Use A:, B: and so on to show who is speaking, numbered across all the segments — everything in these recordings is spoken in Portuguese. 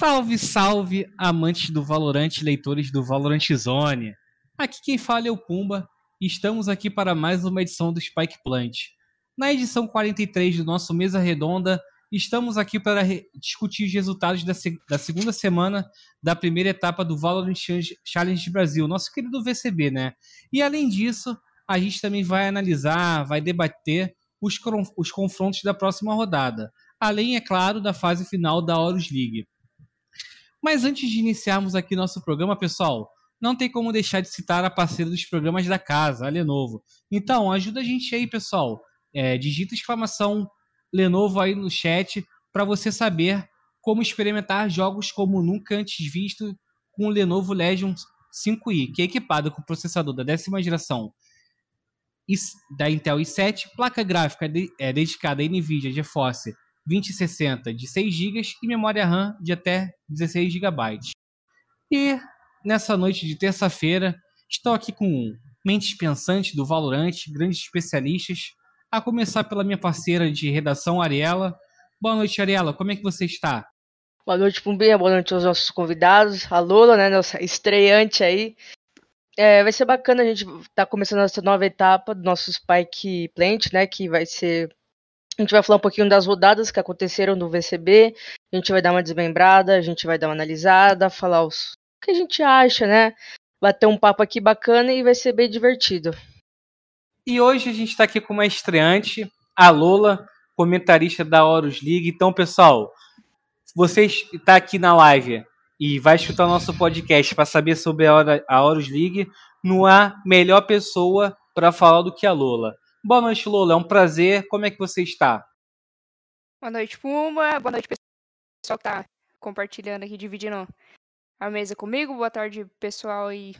A: Salve, salve, amantes do Valorant, leitores do Valorant Zone. Aqui quem fala é o Pumba e estamos aqui para mais uma edição do Spike Plant. Na edição 43 do nosso Mesa Redonda, estamos aqui para discutir os resultados da, se da, segunda semana da primeira etapa do Valorant Challenge Brasil, nosso querido VCB, né? E além disso, a gente também vai analisar, vai debater os, os confrontos da próxima rodada, além, é claro, da fase final da Horus League. Mas antes de iniciarmos aqui nosso programa, pessoal, não tem como deixar de citar a parceira dos programas da casa, a Lenovo. Então, ajuda a gente aí, pessoal. É, digita exclamação Lenovo aí no chat para você saber como experimentar jogos como nunca antes visto com o Lenovo Legion 5i, que é equipado com processador da décima geração da Intel i7, placa gráfica de, é, dedicada à NVIDIA GeForce 2060 de 6 GB e memória RAM de até 16 GB. E nessa noite de terça-feira, estou aqui com mentes pensantes do Valorant, grandes especialistas, a começar pela minha parceira de redação, Ariela. Boa noite, Ariela, como é que você está?
B: Boa noite, Pumbinha, boa noite aos nossos convidados, a Lola, né, nossa estreante aí. É, vai ser bacana a gente tá começando essa nova etapa do nosso Spike Plant, né, que vai ser a gente vai falar um pouquinho das rodadas que aconteceram no VCB, a gente vai dar uma desmembrada, a gente vai dar uma analisada, falar os, o que a gente acha, né? Bater um papo aqui bacana e vai ser bem divertido.
A: E hoje a gente está aqui com uma estreante, a Lola, comentarista da Horus League. Então, pessoal, você está aqui na live e vai escutar o nosso podcast para saber sobre a Horus League, não há melhor pessoa para falar do que a Lola. Boa noite, Lola. É um prazer. Como é que você está?
C: Boa noite, Puma. Boa noite, pessoal que está compartilhando aqui, dividindo a mesa comigo. Boa tarde, pessoal aí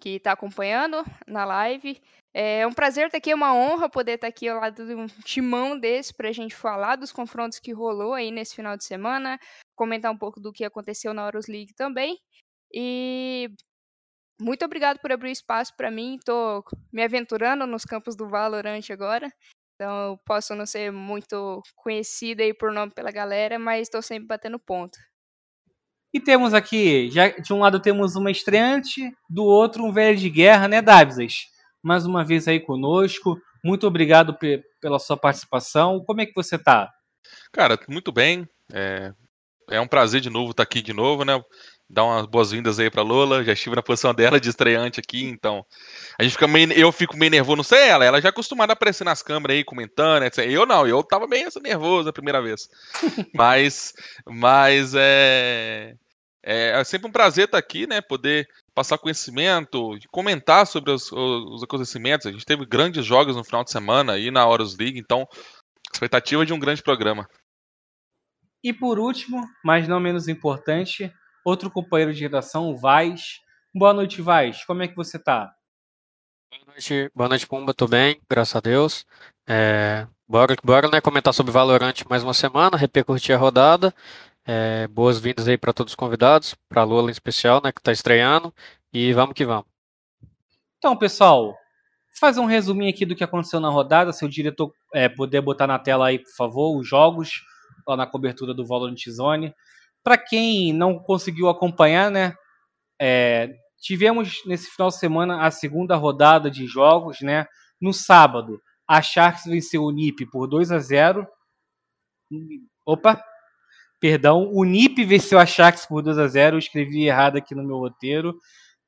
C: que está acompanhando na live. É um prazer estar aqui, é uma honra poder estar aqui ao lado de um timão desse para a gente falar dos confrontos que rolou aí nesse final de semana, comentar um pouco do que aconteceu na Horus League também. E muito obrigado por abrir espaço para mim. Estou me aventurando nos campos do Valorant agora. Então, posso não ser muito conhecida aí por nome pela galera, mas estou sempre batendo ponto.
A: E temos aqui, já de um lado temos uma estreante, do outro um velho de guerra, né, Davisas? Mais uma vez aí conosco. Muito obrigado pela sua participação. Como é que você tá?
D: Cara, muito bem. É, é um prazer de novo estar aqui de novo, né? Dar umas boas-vindas aí pra Lola. Já estive na posição dela de estreante aqui, então. A gente fica meio. Eu fico meio nervoso, não sei ela. Ela já é acostumada a aparecer nas câmeras aí, comentando, etc. Eu não, eu tava meio nervoso a primeira vez. mas. Mas é. É sempre um prazer estar aqui, né? Poder passar conhecimento, comentar sobre os, os acontecimentos. A gente teve grandes jogos no final de semana aí na Horus League, então expectativa de um grande programa.
A: E por último, mas não menos importante, outro companheiro de redação, o Vaz. Boa noite, Vaz. Como é que você tá?
E: Boa noite, boa noite Pumba. Tô bem, graças a Deus. É, bora, bora né, comentar sobre Valorant mais uma semana, repercutir a rodada. É, Boas-vindas aí para todos os convidados, para a Lula em especial, né, que está estreando. E vamos que vamos.
A: Então, pessoal, fazer um resuminho aqui do que aconteceu na rodada. Se o diretor é, puder botar na tela aí, por favor, os jogos lá na cobertura do Valorant Zone. Para quem não conseguiu acompanhar, né? É, tivemos nesse final de semana a segunda rodada de jogos, né? No sábado, a Sharks venceu o NIP por 2 a 0. Opa, perdão, o NIP venceu a Sharks por 2 a 0. Eu escrevi errado aqui no meu roteiro.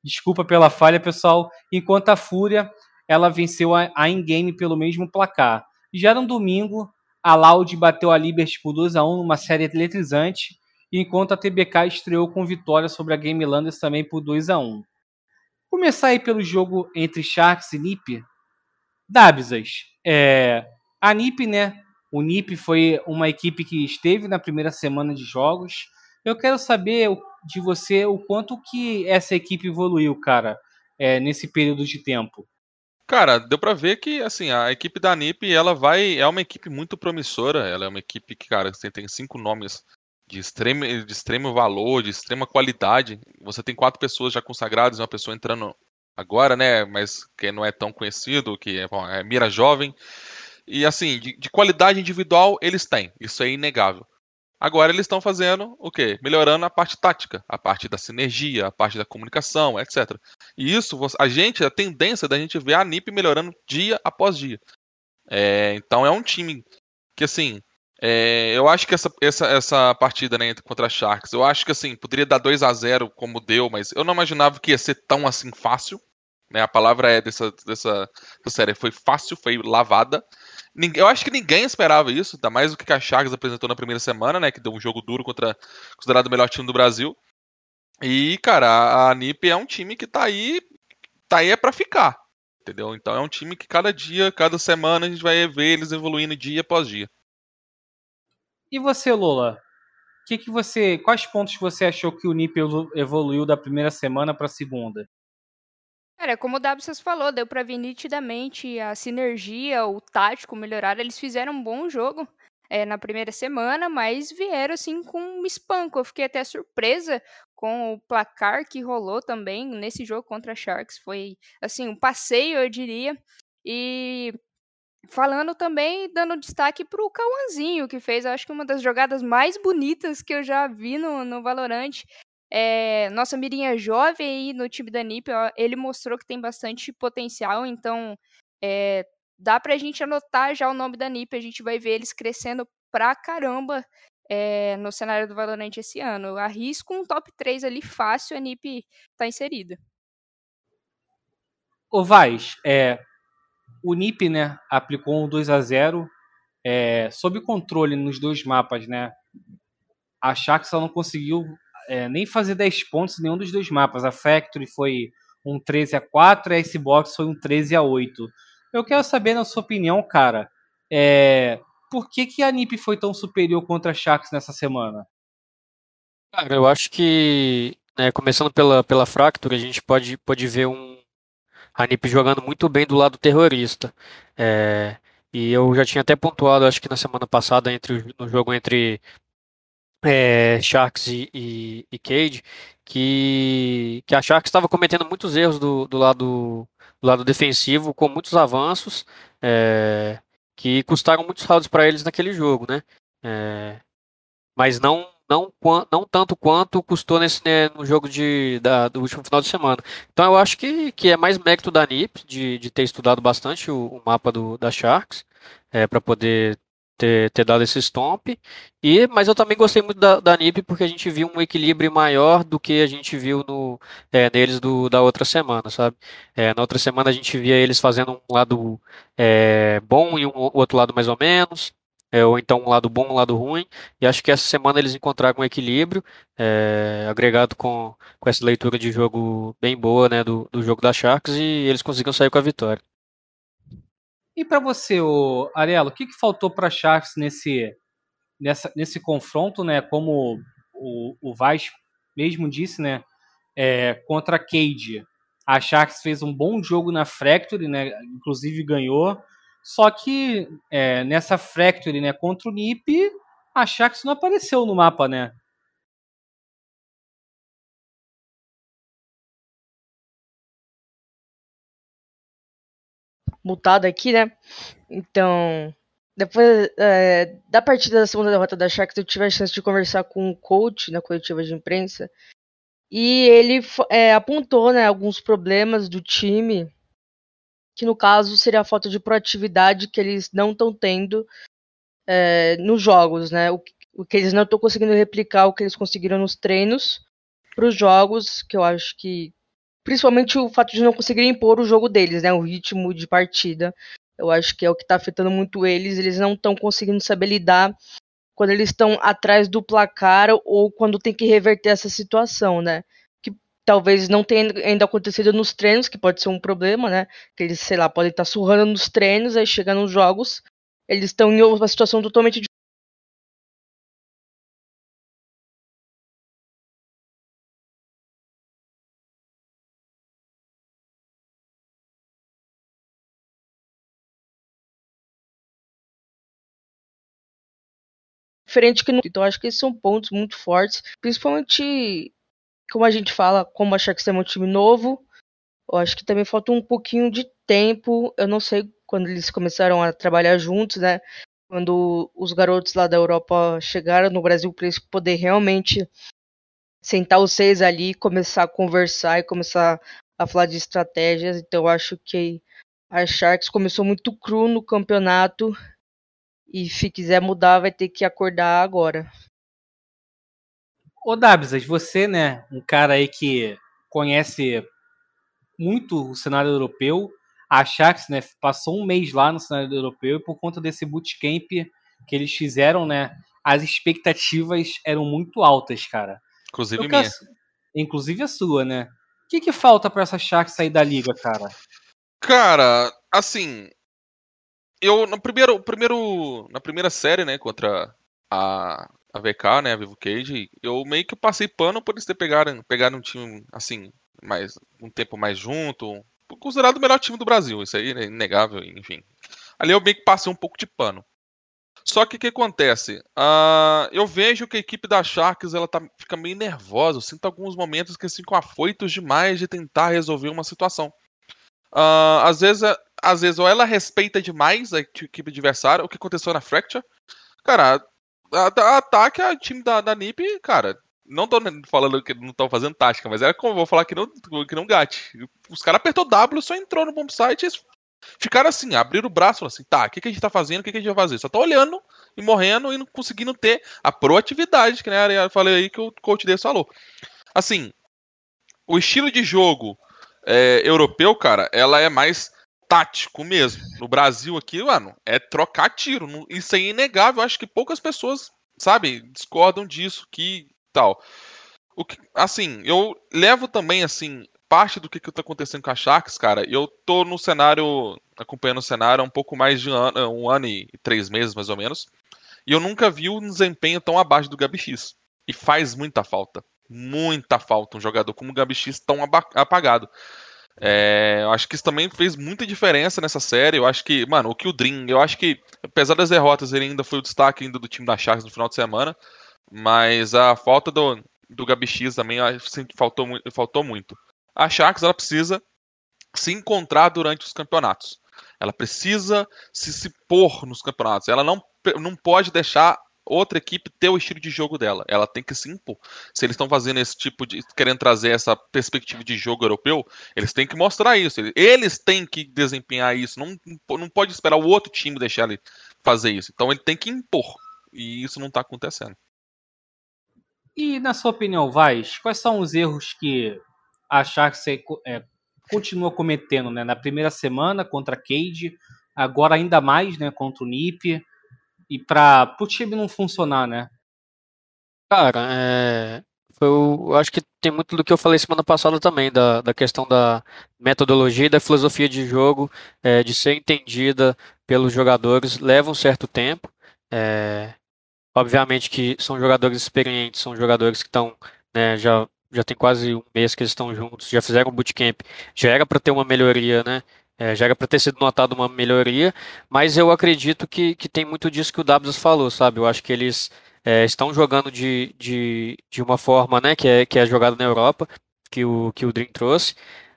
A: Desculpa pela falha, pessoal. Enquanto a Fúria, ela venceu a, In-Game pelo mesmo placar. Já no domingo, a Loud bateu a Liberty por 2 a 1 numa série eletrizante enquanto a TBK estreou com vitória sobre a Game Landers também por 2 a 1 Começar aí pelo jogo entre Sharks e NiP. Dabsas, é, a NiP, né? O NiP foi uma equipe que esteve na primeira semana de jogos. Eu quero saber de você o quanto que essa equipe evoluiu, cara, é, nesse período de tempo.
D: Cara, deu para ver que assim a equipe da NiP ela vai é uma equipe muito promissora. Ela é uma equipe que cara tem cinco nomes de extremo, de extremo valor, de extrema qualidade. Você tem quatro pessoas já consagradas, uma pessoa entrando agora, né? Mas que não é tão conhecido, que é, bom, é mira jovem. E assim, de, de, qualidade individual eles têm, isso é inegável. Agora eles estão fazendo o quê? Melhorando a parte tática, a parte da sinergia, a parte da comunicação, etc. E isso, a gente, a tendência da gente ver a NIP melhorando dia após dia. É, então é um time que, assim, é, eu acho que essa, essa, essa partida né, contra a Sharks, eu acho que assim, poderia dar 2 a 0 como deu, mas eu não imaginava que ia ser tão assim fácil. Né? A palavra é dessa, dessa, dessa série foi fácil, foi lavada. Eu acho que ninguém esperava isso, ainda mais do que a Chagas apresentou na primeira semana, né? Que deu um jogo duro contra considerado o melhor time do Brasil. E, cara, a NIP é um time que tá aí. Tá aí é pra ficar. Entendeu? Então é um time que cada dia, cada semana, a gente vai ver eles evoluindo dia após dia.
A: E você, Lola? Que que você, quais pontos você achou que o NIP evoluiu da primeira semana para a segunda?
C: Cara, como o Dabsas falou, deu pra ver nitidamente a sinergia, o tático melhorar. Eles fizeram um bom jogo é, na primeira semana, mas vieram assim com um espanco. Eu fiquei até surpresa com o placar que rolou também nesse jogo contra a Sharks. Foi assim, um passeio, eu diria. E falando também, dando destaque pro Cauãzinho, que fez, acho que uma das jogadas mais bonitas que eu já vi no, no Valorant. É, nossa mirinha jovem aí no time da NiP, ó, ele mostrou que tem bastante potencial, então é, dá pra gente anotar já o nome da NiP, a gente vai ver eles crescendo pra caramba é, no cenário do Valorant esse ano. Arrisco um top 3 ali fácil, a NiP tá inserida.
A: Ô Vaz, é, o NiP né, aplicou um 2 a 0 é, sob controle nos dois mapas, né? A Shaxx não conseguiu é, nem fazer 10 pontos em nenhum dos dois mapas. A Factory foi um 13 a 4 e a Xbox foi um 13 a 8. Eu quero saber, na sua opinião, cara, é, por que, que a NiP foi tão superior contra a Shax nessa semana?
E: Cara, eu acho que, né, começando pela, pela Fracture, a gente pode, pode ver um, a NiP jogando muito bem do lado terrorista. É, e eu já tinha até pontuado, acho que na semana passada, entre, no jogo entre é, Sharks e, e, e, Cade, que, que a Sharks estava cometendo muitos erros do, do, lado, do lado defensivo, com muitos avanços, é, que custaram muitos rounds para eles naquele jogo, né? É, mas não, não, não tanto quanto custou nesse, né, no jogo de, da, do último final de semana. Então eu acho que, que é mais mérito da NIP de, de ter estudado bastante o, o mapa do, da Sharks, é, para poder ter, ter dado esse stomp. E, mas eu também gostei muito da, da NIP porque a gente viu um equilíbrio maior do que a gente viu no, é, neles do, da outra semana, sabe? É, na outra semana a gente via eles fazendo um lado é, bom e um, o outro lado mais ou menos. É, ou então um lado bom, um lado ruim, e acho que essa semana eles encontraram um equilíbrio, é, agregado com, com essa leitura de jogo bem boa né, do, do jogo da Sharks, e eles conseguiram sair com a vitória.
A: E para você, o Arelo, o que, que faltou para a Sharks nesse, nessa, nesse confronto, né? Como o, o Vaz mesmo disse, né? É, contra a Cade. A Sharks fez um bom jogo na Fracture, né? Inclusive ganhou. Só que é, nessa Fracture, né? Contra o NiP, a Sharks não apareceu no mapa, né?
B: mutado aqui, né? Então, depois é, da partida da segunda derrota da Sharks, eu tive a chance de conversar com o coach na coletiva de imprensa. E ele é, apontou né, alguns problemas do time, que no caso seria a falta de proatividade que eles não estão tendo é, nos jogos, né? O, o, que eles não estão conseguindo replicar o que eles conseguiram nos treinos para os jogos, que eu acho que principalmente o fato de não conseguirem impor o jogo deles, né? O ritmo de partida. Eu acho que é o que está afetando muito eles. Eles não estão conseguindo saber lidar quando eles estão atrás do placar ou quando tem que reverter essa situação, né? Talvez não tenha ainda acontecido nos treinos, que pode ser um problema, né? Que eles, sei lá, podem estar surrando nos treinos, aí chega nos jogos, eles estão em uma situação totalmente diferente que no. Então acho que esses são pontos muito fortes, principalmente como a gente fala, como achar que é um time novo. Eu acho que também falta um pouquinho de tempo. Eu não sei quando eles começaram a trabalhar juntos, né? quando os garotos lá da Europa chegaram no Brasil para eles poder realmente sentar os seis ali, começar a conversar e começar a falar de estratégias. Então eu acho que a Sharks começou muito cru no campeonato e se quiser mudar vai ter que acordar agora.
A: Ô Dabsas, você, né, um cara aí que conhece muito o cenário europeu, a Ajax, né, passou um mês lá no cenário europeu e por conta desse bootcamp que eles fizeram, né, as expectativas eram muito altas, cara.
D: Inclusive Eu minha. Quero...
A: Inclusive a sua, né? O que, que falta para essa Ajax sair da liga, cara?
D: Cara, assim, eu no primeiro, primeiro na primeira série, né, contra a, a VK, né, a Vivo Cage, eu meio que passei pano por eles ter pegado, pegado um time assim, mais um tempo mais junto, considerado o melhor time do Brasil, isso aí é inegável, enfim. Ali eu meio que passei um pouco de pano. Só que o que acontece? Uh, eu vejo que a equipe da Sharks ela tá, fica meio nervosa. Eu sinto alguns momentos que ficam afoitos demais de tentar resolver uma situação. Uh, às, vezes, às vezes, ou ela respeita demais a equipe adversária, o que aconteceu na Fracture. Cara, ataque a time da, da NiP, cara, não tô falando que não estão fazendo tática, mas era como vou falar que não, que não gate. Os caras apertou W, só entrou no bomb site e ficaram assim, abriram o braço falaram assim, tá, o que, que a gente tá fazendo, o que, que a gente vai fazer? Só tá olhando e morrendo e não conseguindo ter a proatividade, que né, eu falei aí que o coach dele falou. Assim, o estilo de jogo é, europeu, cara, ela é mais tático mesmo. No Brasil aqui, mano, é trocar tiro. Isso é inegável. Acho que poucas pessoas, sabe, discordam disso. Que tal. O que, assim, eu levo também, assim, parte do que, que tá acontecendo com a Sharks, cara. Eu tô no cenário, acompanhando o cenário há um pouco mais de um ano, um ano e três meses, mais ou menos. E eu nunca vi um desempenho tão abaixo do Gabi X. E faz muita falta. Muita falta um jogador como o Gabi X tão apagado. É, eu acho que isso também fez muita diferença nessa série. Eu acho que, mano, o Dream, eu acho que, apesar das derrotas, ele ainda foi o destaque ainda do time da Sharks no final de semana. Mas a falta do, do Gabi X também faltou, faltou muito. A Sharks ela precisa se encontrar durante os campeonatos. Ela precisa se, se pôr nos campeonatos. Ela não, não pode deixar outra equipe ter o estilo de jogo dela. Ela tem que se impor. Se eles estão fazendo esse tipo de. querendo trazer essa perspectiva de jogo europeu, eles têm que mostrar isso. Eles têm que desempenhar isso. Não, não pode esperar o outro time deixar ele fazer isso. Então ele tem que impor. E isso não está acontecendo.
A: E na sua opinião, Vaz, quais são os erros que a Sharks é, continua cometendo, né? Na primeira semana contra a Cade, agora ainda mais, né, contra o NiP, e para o time não funcionar, né?
E: Cara, é, eu, acho que tem muito do que eu falei semana passada também, da, da questão da metodologia e da filosofia de jogo, é, de ser entendida pelos jogadores, leva um certo tempo. É, Obviamente que são jogadores experientes, são jogadores que estão, né, já, já tem quase um mês que eles estão juntos, já fizeram bootcamp, já era para ter uma melhoria, né? É, já era para ter sido notado uma melhoria, mas eu acredito que, que tem muito disso que o Dabs falou, sabe? Eu acho que eles é, estão jogando de, de, de uma forma, né, que é, que é jogada na Europa, que o, que o Dream trouxe,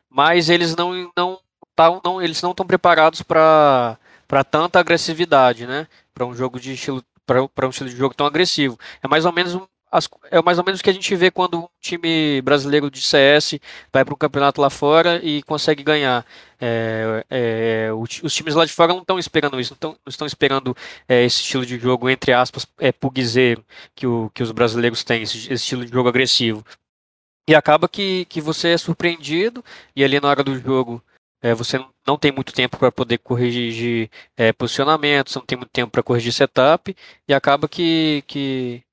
E: mas eles não não tá, não eles não estão preparados para para tanta agressividade, né? Para um jogo de estilo para um estilo de jogo tão agressivo. É mais ou menos um, é mais ou menos o que a gente vê quando um time brasileiro de CS vai para um campeonato lá fora e consegue ganhar. É, é, os times lá de fora não estão esperando isso, não, tão, não estão esperando é, esse estilo de jogo, entre aspas, é, que, o, que os brasileiros têm, esse, esse, estilo de jogo agressivo. E acaba que, que você é surpreendido e ali na hora do jogo é, você não tem muito tempo para poder corrigir é, posicionamentos, não tem muito tempo para corrigir setup, e acaba que, que,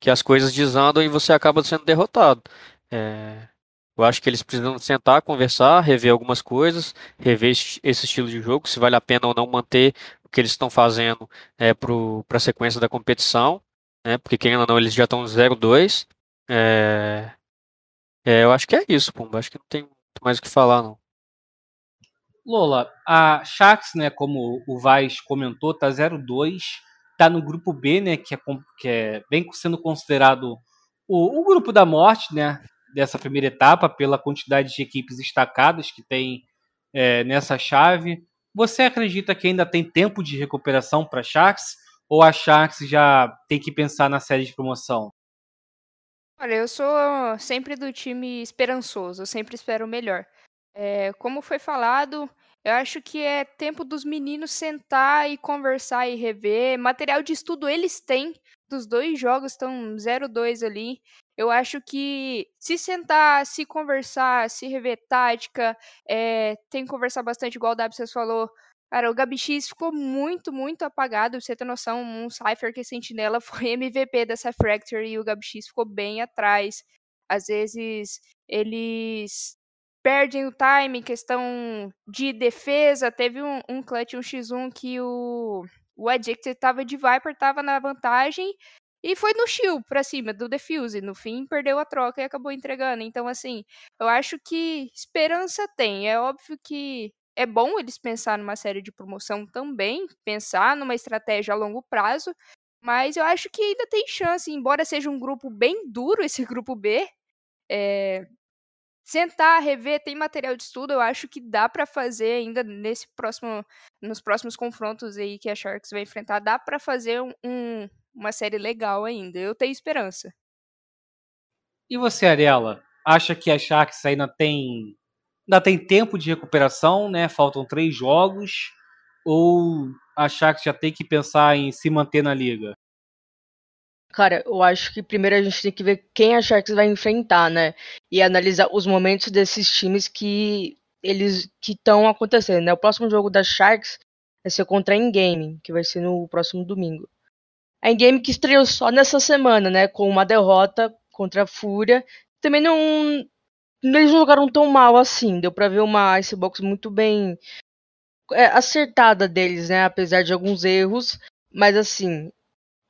E: que, as coisas desandam e você acaba sendo derrotado. É, eu acho que eles precisam sentar, conversar, rever algumas coisas, rever esse, estilo de jogo, se vale a pena ou não manter o que eles estão fazendo é, para a sequência da competição, né, porque querendo ou não, eles já estão 0-2. É, é, eu acho que é isso, Pumba. Acho que não tem muito mais o que falar, não.
A: Lola, a Sharks, né, como o Vaz comentou, tá 0-2, tá no grupo B, né, que é, que é bem sendo considerado o, o, grupo da morte, né, dessa primeira etapa, pela quantidade de equipes destacadas que tem é, nessa chave. Você acredita que ainda tem tempo de recuperação para Sharks? ou a Sharks já tem que pensar na série de promoção?
C: Olha, eu sou sempre do time esperançoso, eu sempre espero o melhor. É, como foi falado, eu acho que é tempo dos meninos sentar e conversar e rever. Material de estudo eles têm, dos dois jogos estão 0-2 ali. Eu acho que se sentar, se conversar, se rever tática, é, tem que conversar bastante, igual o WCS falou. Cara, o Gabi X ficou muito, muito apagado. Pra você ter noção, um Cypher que sentinela foi MVP dessa Fracture e o Gabi X ficou bem atrás. Às vezes eles perdem o time, questão de defesa. Teve um, um clutch, um x1 que o, o Addicted tava de Viper, tava na vantagem e foi no shield pra cima do Defuse. No fim, perdeu a troca e acabou entregando. Então, assim, eu acho que esperança tem. É óbvio que é bom eles pensar numa série de promoção também, pensar numa estratégia a longo prazo. Mas eu acho que ainda tem chance, embora seja um grupo bem duro esse grupo B. É, sentar, rever, tem material de estudo, eu acho que dá para fazer ainda nesse próximo, nos próximos confrontos aí que a Sharks vai enfrentar, dá para fazer um, uma série legal ainda. Eu tenho esperança.
A: E você, Ariela, acha que a Sharks ainda tem ainda tem tempo de recuperação, né? Faltam três jogos ou a Sharks já tem que pensar em se manter na liga?
B: Cara, eu acho que primeiro a gente tem que ver quem a Sharks vai enfrentar, né? E analisar os momentos desses times que eles que estão acontecendo, né? O próximo jogo da Sharks vai ser contra a Ingame, que vai ser no próximo domingo. A Ingame que estreou só nessa semana, né? Com uma derrota contra a Fúria. Também não. Eles não jogaram tão mal assim. Deu pra ver uma Icebox muito bem é, acertada deles, né? Apesar de alguns erros. Mas assim,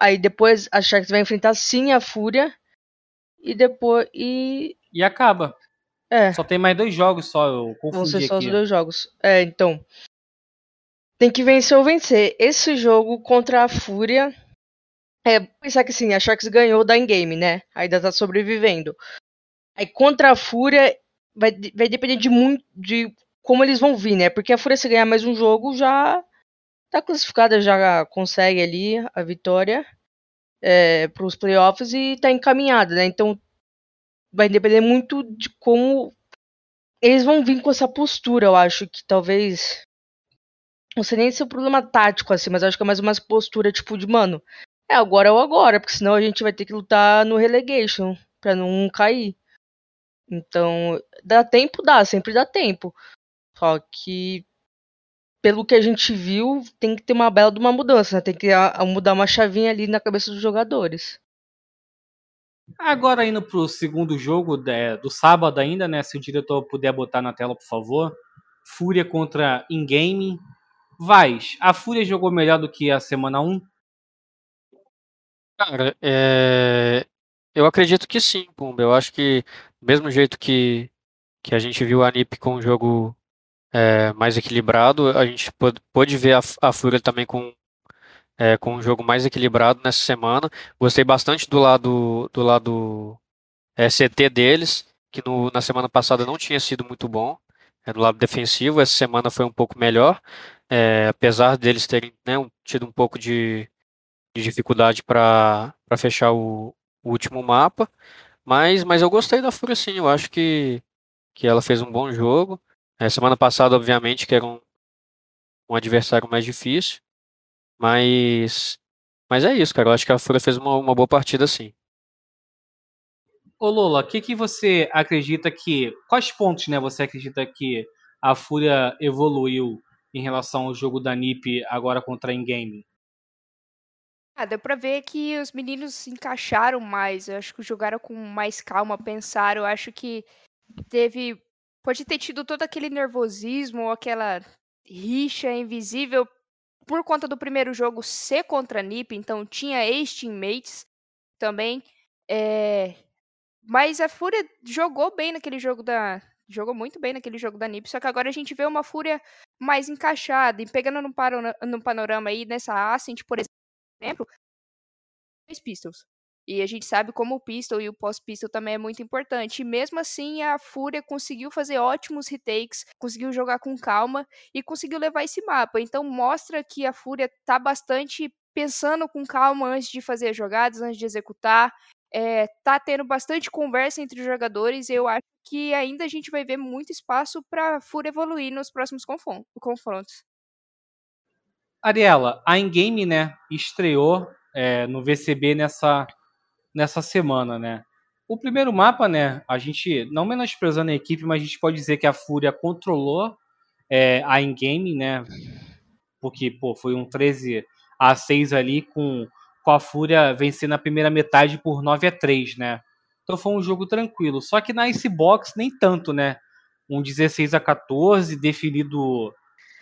B: Aí depois a Sharks vai enfrentar sim a Fúria. E depois. E.
A: E acaba.
B: É.
A: Só tem mais dois jogos só, eu confundi Vão ser
B: só aqui. os dois jogos. É, então. Tem que vencer ou vencer. Esse jogo contra a Fúria. É, pensar que sim, a Sharks ganhou da in-game, né? Ainda tá sobrevivendo. Aí contra a Fúria vai, vai depender de muito de como eles vão vir, né? Porque a Fúria se ganhar mais um jogo já tá classificada, já consegue ali a vitória é, para os playoffs e está encaminhada, né? Então vai depender muito de como eles vão vir com essa postura, eu acho que talvez não sei nem se é um problema tático assim, mas acho que é mais uma postura tipo de mano, é agora ou agora, porque senão a gente vai ter que lutar no relegation para não cair. Então, dá tempo, dá, sempre dá tempo. Só que pelo que a gente viu, tem que ter uma bela de uma mudança, né? tem que a, a mudar uma chavinha ali na cabeça dos jogadores.
A: Agora indo pro segundo jogo de, do sábado ainda, né? Se o diretor puder botar na tela, por favor. Fúria contra Ingame. Vaz, a Fúria jogou melhor do que a semana 1?
E: Cara, é... eu acredito que sim, Pumba. Eu acho que, do mesmo jeito que, que a gente viu a NIP com o jogo é, mais equilibrado. A gente pôde ver a, a Fúria também com, é, com um jogo mais equilibrado nessa semana. Gostei bastante do lado do lado é, CT deles, que no, na semana passada não tinha sido muito bom. É, no lado defensivo, essa semana foi um pouco melhor, é, apesar deles terem né, um, tido um pouco de, de dificuldade para fechar o, o último mapa. Mas, mas eu gostei da Fúria sim, eu acho que, que ela fez um bom jogo. É, semana passada, obviamente, que era um, um adversário mais difícil. Mas. Mas é isso, cara. Eu acho que a Fúria fez uma, uma boa partida sim.
A: Ô Lola, o que, que você acredita que. Quais pontos né, você acredita que a Fúria evoluiu em relação ao jogo da NiP agora contra a Ingame?
C: Ah, deu pra ver que os meninos se encaixaram mais. Eu acho que jogaram com mais calma, pensaram. Eu acho que teve pode ter tido todo aquele nervosismo ou aquela rixa invisível por conta do primeiro jogo ser contra a NiP, então tinha ex-teammates também. É... Mas a Fúria jogou bem naquele jogo da. Jogou muito bem naquele jogo da NiP, só que agora a gente vê uma Fúria mais encaixada e pegando no, no panorama aí nessa Ascent, por exemplo, dois Pistols. E a gente sabe como o pistol e o pós-pistol também é muito importante. E mesmo assim, a Fúria conseguiu fazer ótimos retakes, conseguiu jogar com calma e conseguiu levar esse mapa. Então mostra que a Fúria tá bastante pensando com calma antes de fazer as jogadas, antes de executar. É, tá tendo bastante conversa entre os jogadores. Eu acho que ainda a gente vai ver muito espaço para Fúria evoluir nos próximos confrontos.
A: Ariela, a Ingame, né, estreou é, no VCB nessa, nessa semana, né? O primeiro mapa, né, a gente, não menosprezando a equipe, mas a gente pode dizer que a Fúria controlou é, a Ingame, né? Porque, pô, foi um 13 a 6 ali com, com a Fúria vencendo a primeira metade por 9 a 3 né? Então foi um jogo tranquilo. Só que na Icebox nem tanto, né? Um 16 a 14 definido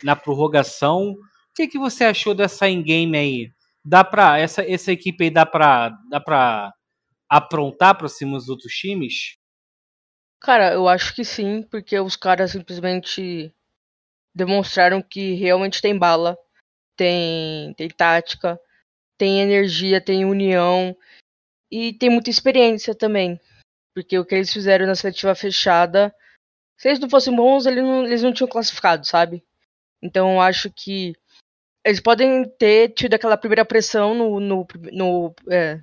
A: na prorrogação. O que, que você achou dessa in-game aí? Dá pra, essa, essa equipe aí dá pra, dá pra aprontar para cima dos outros times?
B: Cara, eu acho que sim, porque os caras simplesmente demonstraram que realmente tem bala, tem, tem tática, tem energia, tem união e tem muita experiência também. Porque o que eles fizeram na seletiva fechada, se eles não fossem bons, eles não, eles não tinham classificado, sabe? Então eu acho que eles podem ter tido aquela primeira pressão no, no, no é,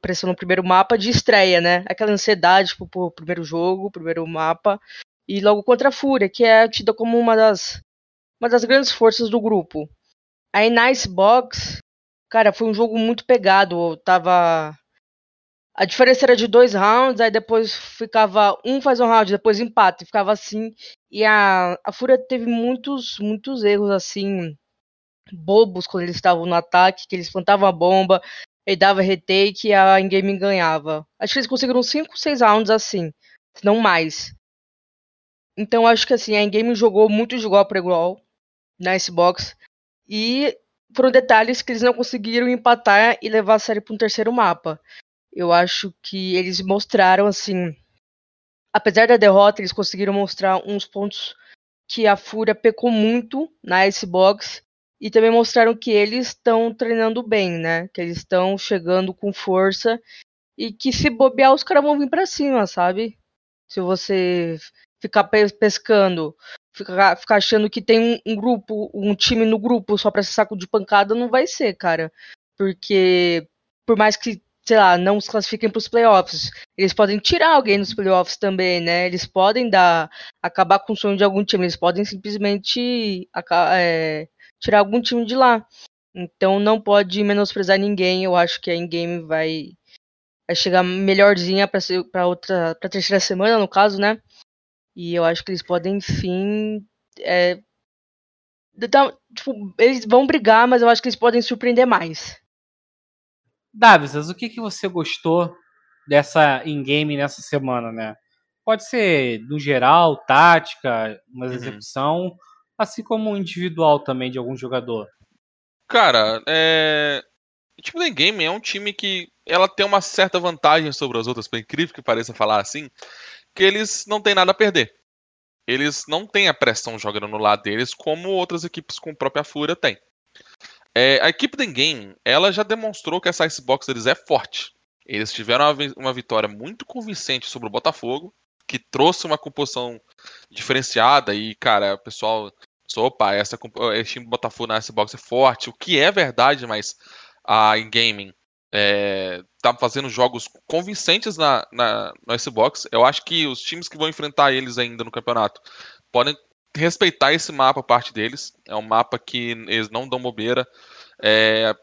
B: pressão no primeiro mapa de estreia, né? Aquela ansiedade tipo, pro primeiro jogo, primeiro mapa. E logo contra a Fúria, que é tida como uma das, uma das grandes forças do grupo. Aí Nice Box, cara, foi um jogo muito pegado. Tava. A diferença era de dois rounds, aí depois ficava um faz um round, depois empate, ficava assim. E a, a Fúria teve muitos, muitos erros assim, bobos quando eles estavam no ataque, que eles plantavam a bomba, e dava retake e a in-game ganhava. Acho que eles conseguiram 5, 6 rounds assim, se não mais. Então acho que assim, a in-game jogou muito de igual para igual na Xbox. E foram detalhes que eles não conseguiram empatar e levar a série para um terceiro mapa. Eu acho que eles mostraram, assim. Apesar da derrota, eles conseguiram mostrar uns pontos que a Fúria pecou muito na Xbox. E também mostraram que eles estão treinando bem, né? Que eles estão chegando com força. E que se bobear, os caras vão vir para cima, sabe? Se você ficar pescando ficar, ficar achando que tem um, um, grupo, um time no grupo só pra ser saco de pancada, não vai ser, cara. Porque, por mais que, sei lá, não se classifiquem pros playoffs, eles podem tirar alguém nos playoffs também, né? Eles podem dar, acabar com o sonho de algum time, eles podem simplesmente é, tirar algum time de lá. Então não pode menosprezar ninguém. Eu acho que a in-game vai, vai chegar melhorzinha para outra, para terceira semana, no caso, né? E eu acho que eles podem, enfim. É, tipo, eles vão brigar, mas eu acho que eles podem surpreender mais.
A: Davisas, o que, que você gostou dessa in-game nessa semana, né? Pode ser no geral, tática, uma uhum. Assim como individual também de algum jogador.
D: Cara, é... o time da in-game é um time que ela tem uma certa vantagem sobre as outras, por incrível que pareça falar assim, que eles não têm nada a perder. Eles não têm a pressão jogando no lado deles como outras equipes com própria fúria têm. É, a equipe da Game, ela já demonstrou que essa Icebox deles é forte. Eles tiveram uma vitória muito convincente sobre o Botafogo, que trouxe uma composição diferenciada e, cara, o pessoal opa, essa, esse time do Botafogo na Icebox é forte, o que é verdade, mas a in gaming é, tá fazendo jogos convincentes na, na, no Xbox. Eu acho que os times que vão enfrentar eles ainda no campeonato podem respeitar esse mapa, parte deles. É um mapa que eles não dão bobeira. É,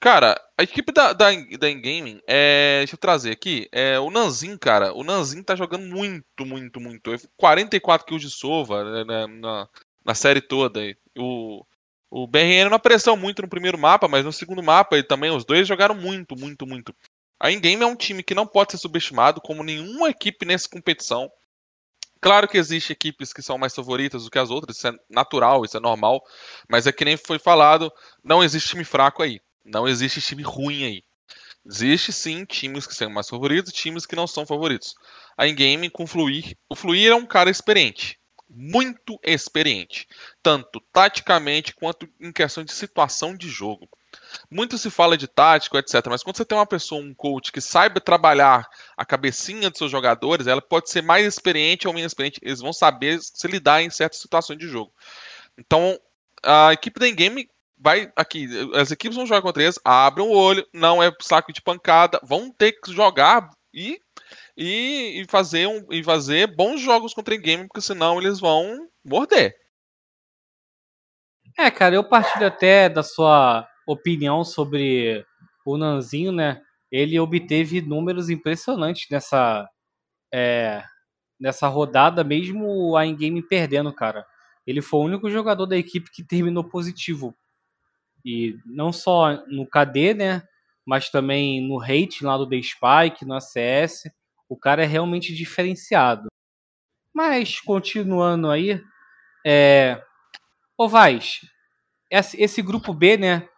D: cara, a equipe da, da, da Gaming, é, deixa eu trazer aqui, é, o Nanzin, cara, o Nanzin tá jogando muito, muito, muito. 44 kills de sova né, na, na série toda. O, o BRN não apareceu muito no primeiro mapa, mas no segundo mapa ele também os dois jogaram muito, muito, muito. A Ingame é um time que não pode ser subestimado como nenhuma equipe nessa competição. Claro que existem equipes que são mais favoritas do que as outras, isso é natural, isso é normal, mas é que nem foi falado, não existe time fraco aí, não existe time ruim aí. Existe sim times que são mais favoritos, times que não são favoritos. A Ingame com o Fluir, o Fluir é um cara experiente muito experiente, tanto taticamente quanto em questão de situação de jogo. Muito se fala de tático, etc. Mas quando você tem uma pessoa, um coach que saiba trabalhar a cabecinha dos seus jogadores, ela pode ser mais experiente ou menos experiente. Eles vão saber se lidar em certas situações de jogo. Então, a equipe da Game vai aqui, as equipes vão jogar contra eles, abram o olho, não é saco de pancada, vão ter que jogar e e, e fazer um, e fazer bons jogos contra o game, porque senão eles vão morder.
A: É, cara, eu partilho até da sua opinião sobre o Nanzinho, né? Ele obteve números impressionantes nessa é, nessa rodada, mesmo a in-game perdendo, cara. Ele foi o único jogador da equipe que terminou positivo. E não só no KD, né? Mas também no hate lá do The Spike, no ACS. O cara é realmente diferenciado. Mas, continuando aí, é... Ô Vaz, esse, grupo B, né?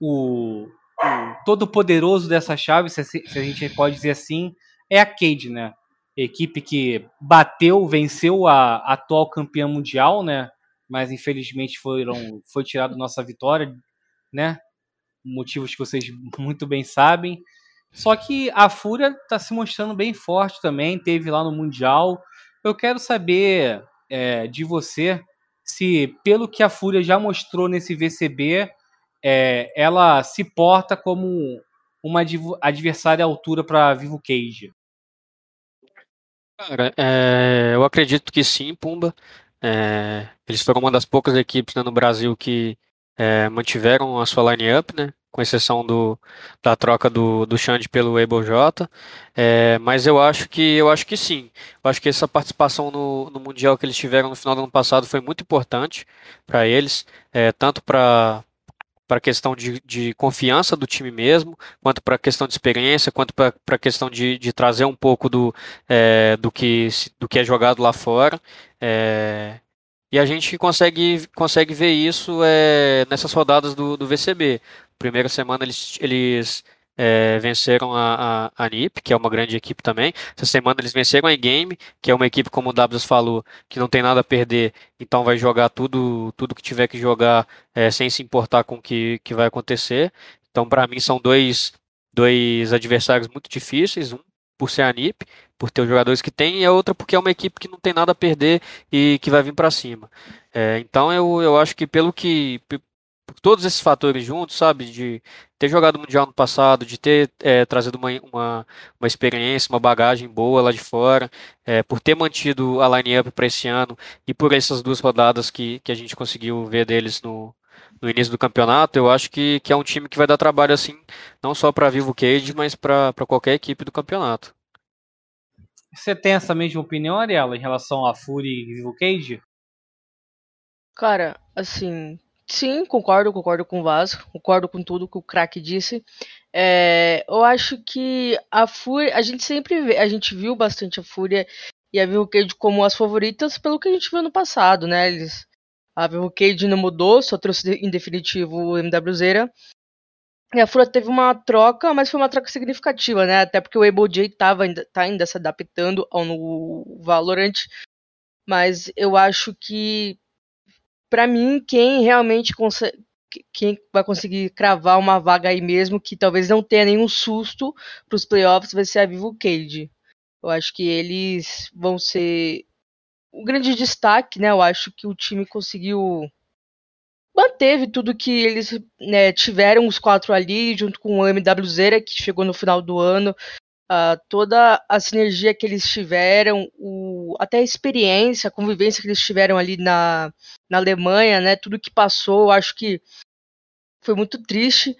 A: O, o todo poderoso dessa chave, se, se, a gente pode dizer assim, é a Cade, né? Equipe que bateu, venceu a, a atual campeã mundial, né? Mas infelizmente foram, foi tirado nossa vitória, né? Motivos que vocês muito bem sabem. Só que a Fúria está se mostrando bem forte também, teve lá no Mundial. Eu quero saber é, de você se, pelo que a Fúria já mostrou nesse VCB, é, ela se porta como uma adversária à altura para Vivo Cage.
E: Cara, é, eu acredito que sim, Pumba. É, eles foram uma das poucas equipes né, no Brasil que é, mantiveram a sua line-up, né? com exceção do, da troca do, do Xande pelo Able J. É, mas eu acho que eu acho que sim. Eu acho que essa participação no, no Mundial que eles tiveram no final do ano passado foi muito importante para eles, é, tanto para para a questão de, de confiança do time mesmo, quanto para a questão de experiência, quanto para a questão de, de trazer um pouco do, é, do, que, do que é jogado lá fora. É, e a gente consegue, consegue ver isso é, nessas rodadas do, do VCB. Primeira semana eles, eles é, venceram a, a, a, NIP, que é uma grande equipe também. Essa semana eles venceram a Game, que é uma equipe, como o W falou, que não tem nada a perder, então vai jogar tudo, tudo que tiver que jogar é, sem se importar com o que, que vai acontecer. Então, para mim, são dois, dois adversários muito difíceis. Um por ser a NIP, por ter os jogadores que tem, e a outra porque é uma equipe que não tem nada a perder e que vai vir para cima. É, então eu, eu acho que pelo que por todos esses fatores juntos, sabe, de ter jogado o mundial no passado, de ter é, trazido uma, uma, uma, experiência, uma bagagem boa lá de fora, é, por ter mantido a line-up para esse ano e por essas duas rodadas que, que a gente conseguiu ver deles no, no início do campeonato, eu acho que, que é um time que vai dar trabalho assim, não só para Vivo Cage, mas para qualquer equipe do campeonato.
A: Você tem essa mesma opinião, Ariela, em relação a Fury e Vivo Cage?
B: Cara, assim, sim, concordo, concordo com o Vasco, concordo com tudo que o craque disse. É, eu acho que a Fúria, a gente sempre vê, a gente viu bastante a Fúria e a Vivo Cage como as favoritas pelo que a gente viu no passado, né? Eles, a Cage não mudou, só trouxe em definitivo o MWZera. E a Fúria teve uma troca, mas foi uma troca significativa, né? Até porque o Able J tava ainda, tá ainda se adaptando ao no Valorant. Mas eu acho que, para mim, quem realmente consegue. Quem vai conseguir cravar uma vaga aí mesmo, que talvez não tenha nenhum susto para os playoffs, vai ser a Vivo Cage. Eu acho que eles vão ser o grande destaque, né? Eu acho que o time conseguiu manteve tudo que eles né, tiveram, os quatro ali, junto com o MWZ, que chegou no final do ano. Uh, toda a sinergia que eles tiveram, o, até a experiência, a convivência que eles tiveram ali na, na Alemanha, né, tudo que passou, eu acho que foi muito triste,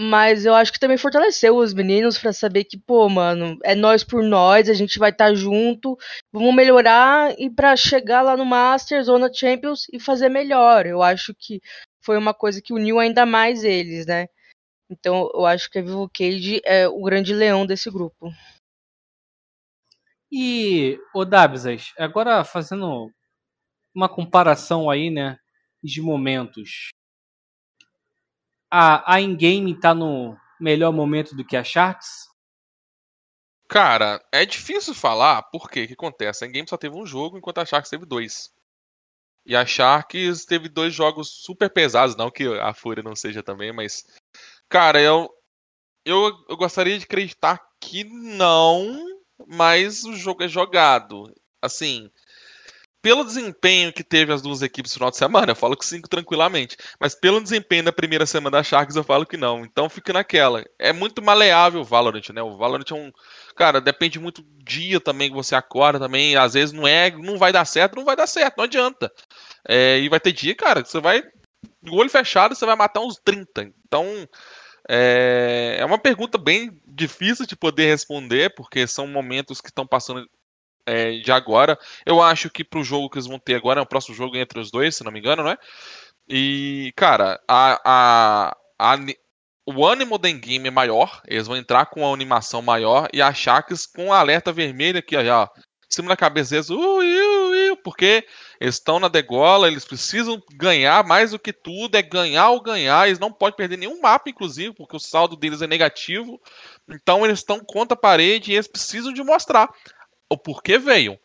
B: mas eu acho que também fortaleceu os meninos para saber que, pô, mano, é nós por nós, a gente vai estar tá junto, vamos melhorar e para chegar lá no Masters ou na Champions e fazer melhor. Eu acho que foi uma coisa que uniu ainda mais eles, né? Então eu acho que a Vivo Cage é o grande leão desse grupo.
A: E, o Dabsas, agora fazendo uma comparação aí, né, de momentos a, a in-game tá no melhor momento do que a Sharks?
D: Cara, é difícil falar porque o que acontece? A in-game só teve um jogo enquanto a Sharks teve dois. E a Sharks teve dois jogos super pesados, não que a Fúria não seja também, mas. Cara, eu, eu, eu gostaria de acreditar que não, mas o jogo é jogado. Assim, pelo desempenho que teve as duas equipes no final de semana, eu falo que cinco tranquilamente. Mas pelo desempenho da primeira semana da Sharks, eu falo que não. Então fica naquela. É muito maleável o Valorant, né? O Valorant é um. Cara, depende muito do dia também que você acorda também. Às vezes não é, não vai dar certo, não vai dar certo, não adianta. É, e vai ter dia, cara, que você vai. O olho fechado, você vai matar uns 30. Então. É, é uma pergunta bem difícil de poder responder, porque são momentos que estão passando é, de agora. Eu acho que pro jogo que eles vão ter agora, é o próximo jogo entre os dois, se não me engano, né? E, cara, a, a, a, o ânimo da game é maior, eles vão entrar com a animação maior e a Sharks com a alerta vermelha aqui, ó, em cima da cabeça deles, porque eles estão na degola, eles precisam ganhar mais do que tudo, é ganhar ou ganhar, eles não podem perder nenhum mapa, inclusive, porque o saldo deles é negativo, então eles estão contra a parede e eles precisam de mostrar o porquê veio.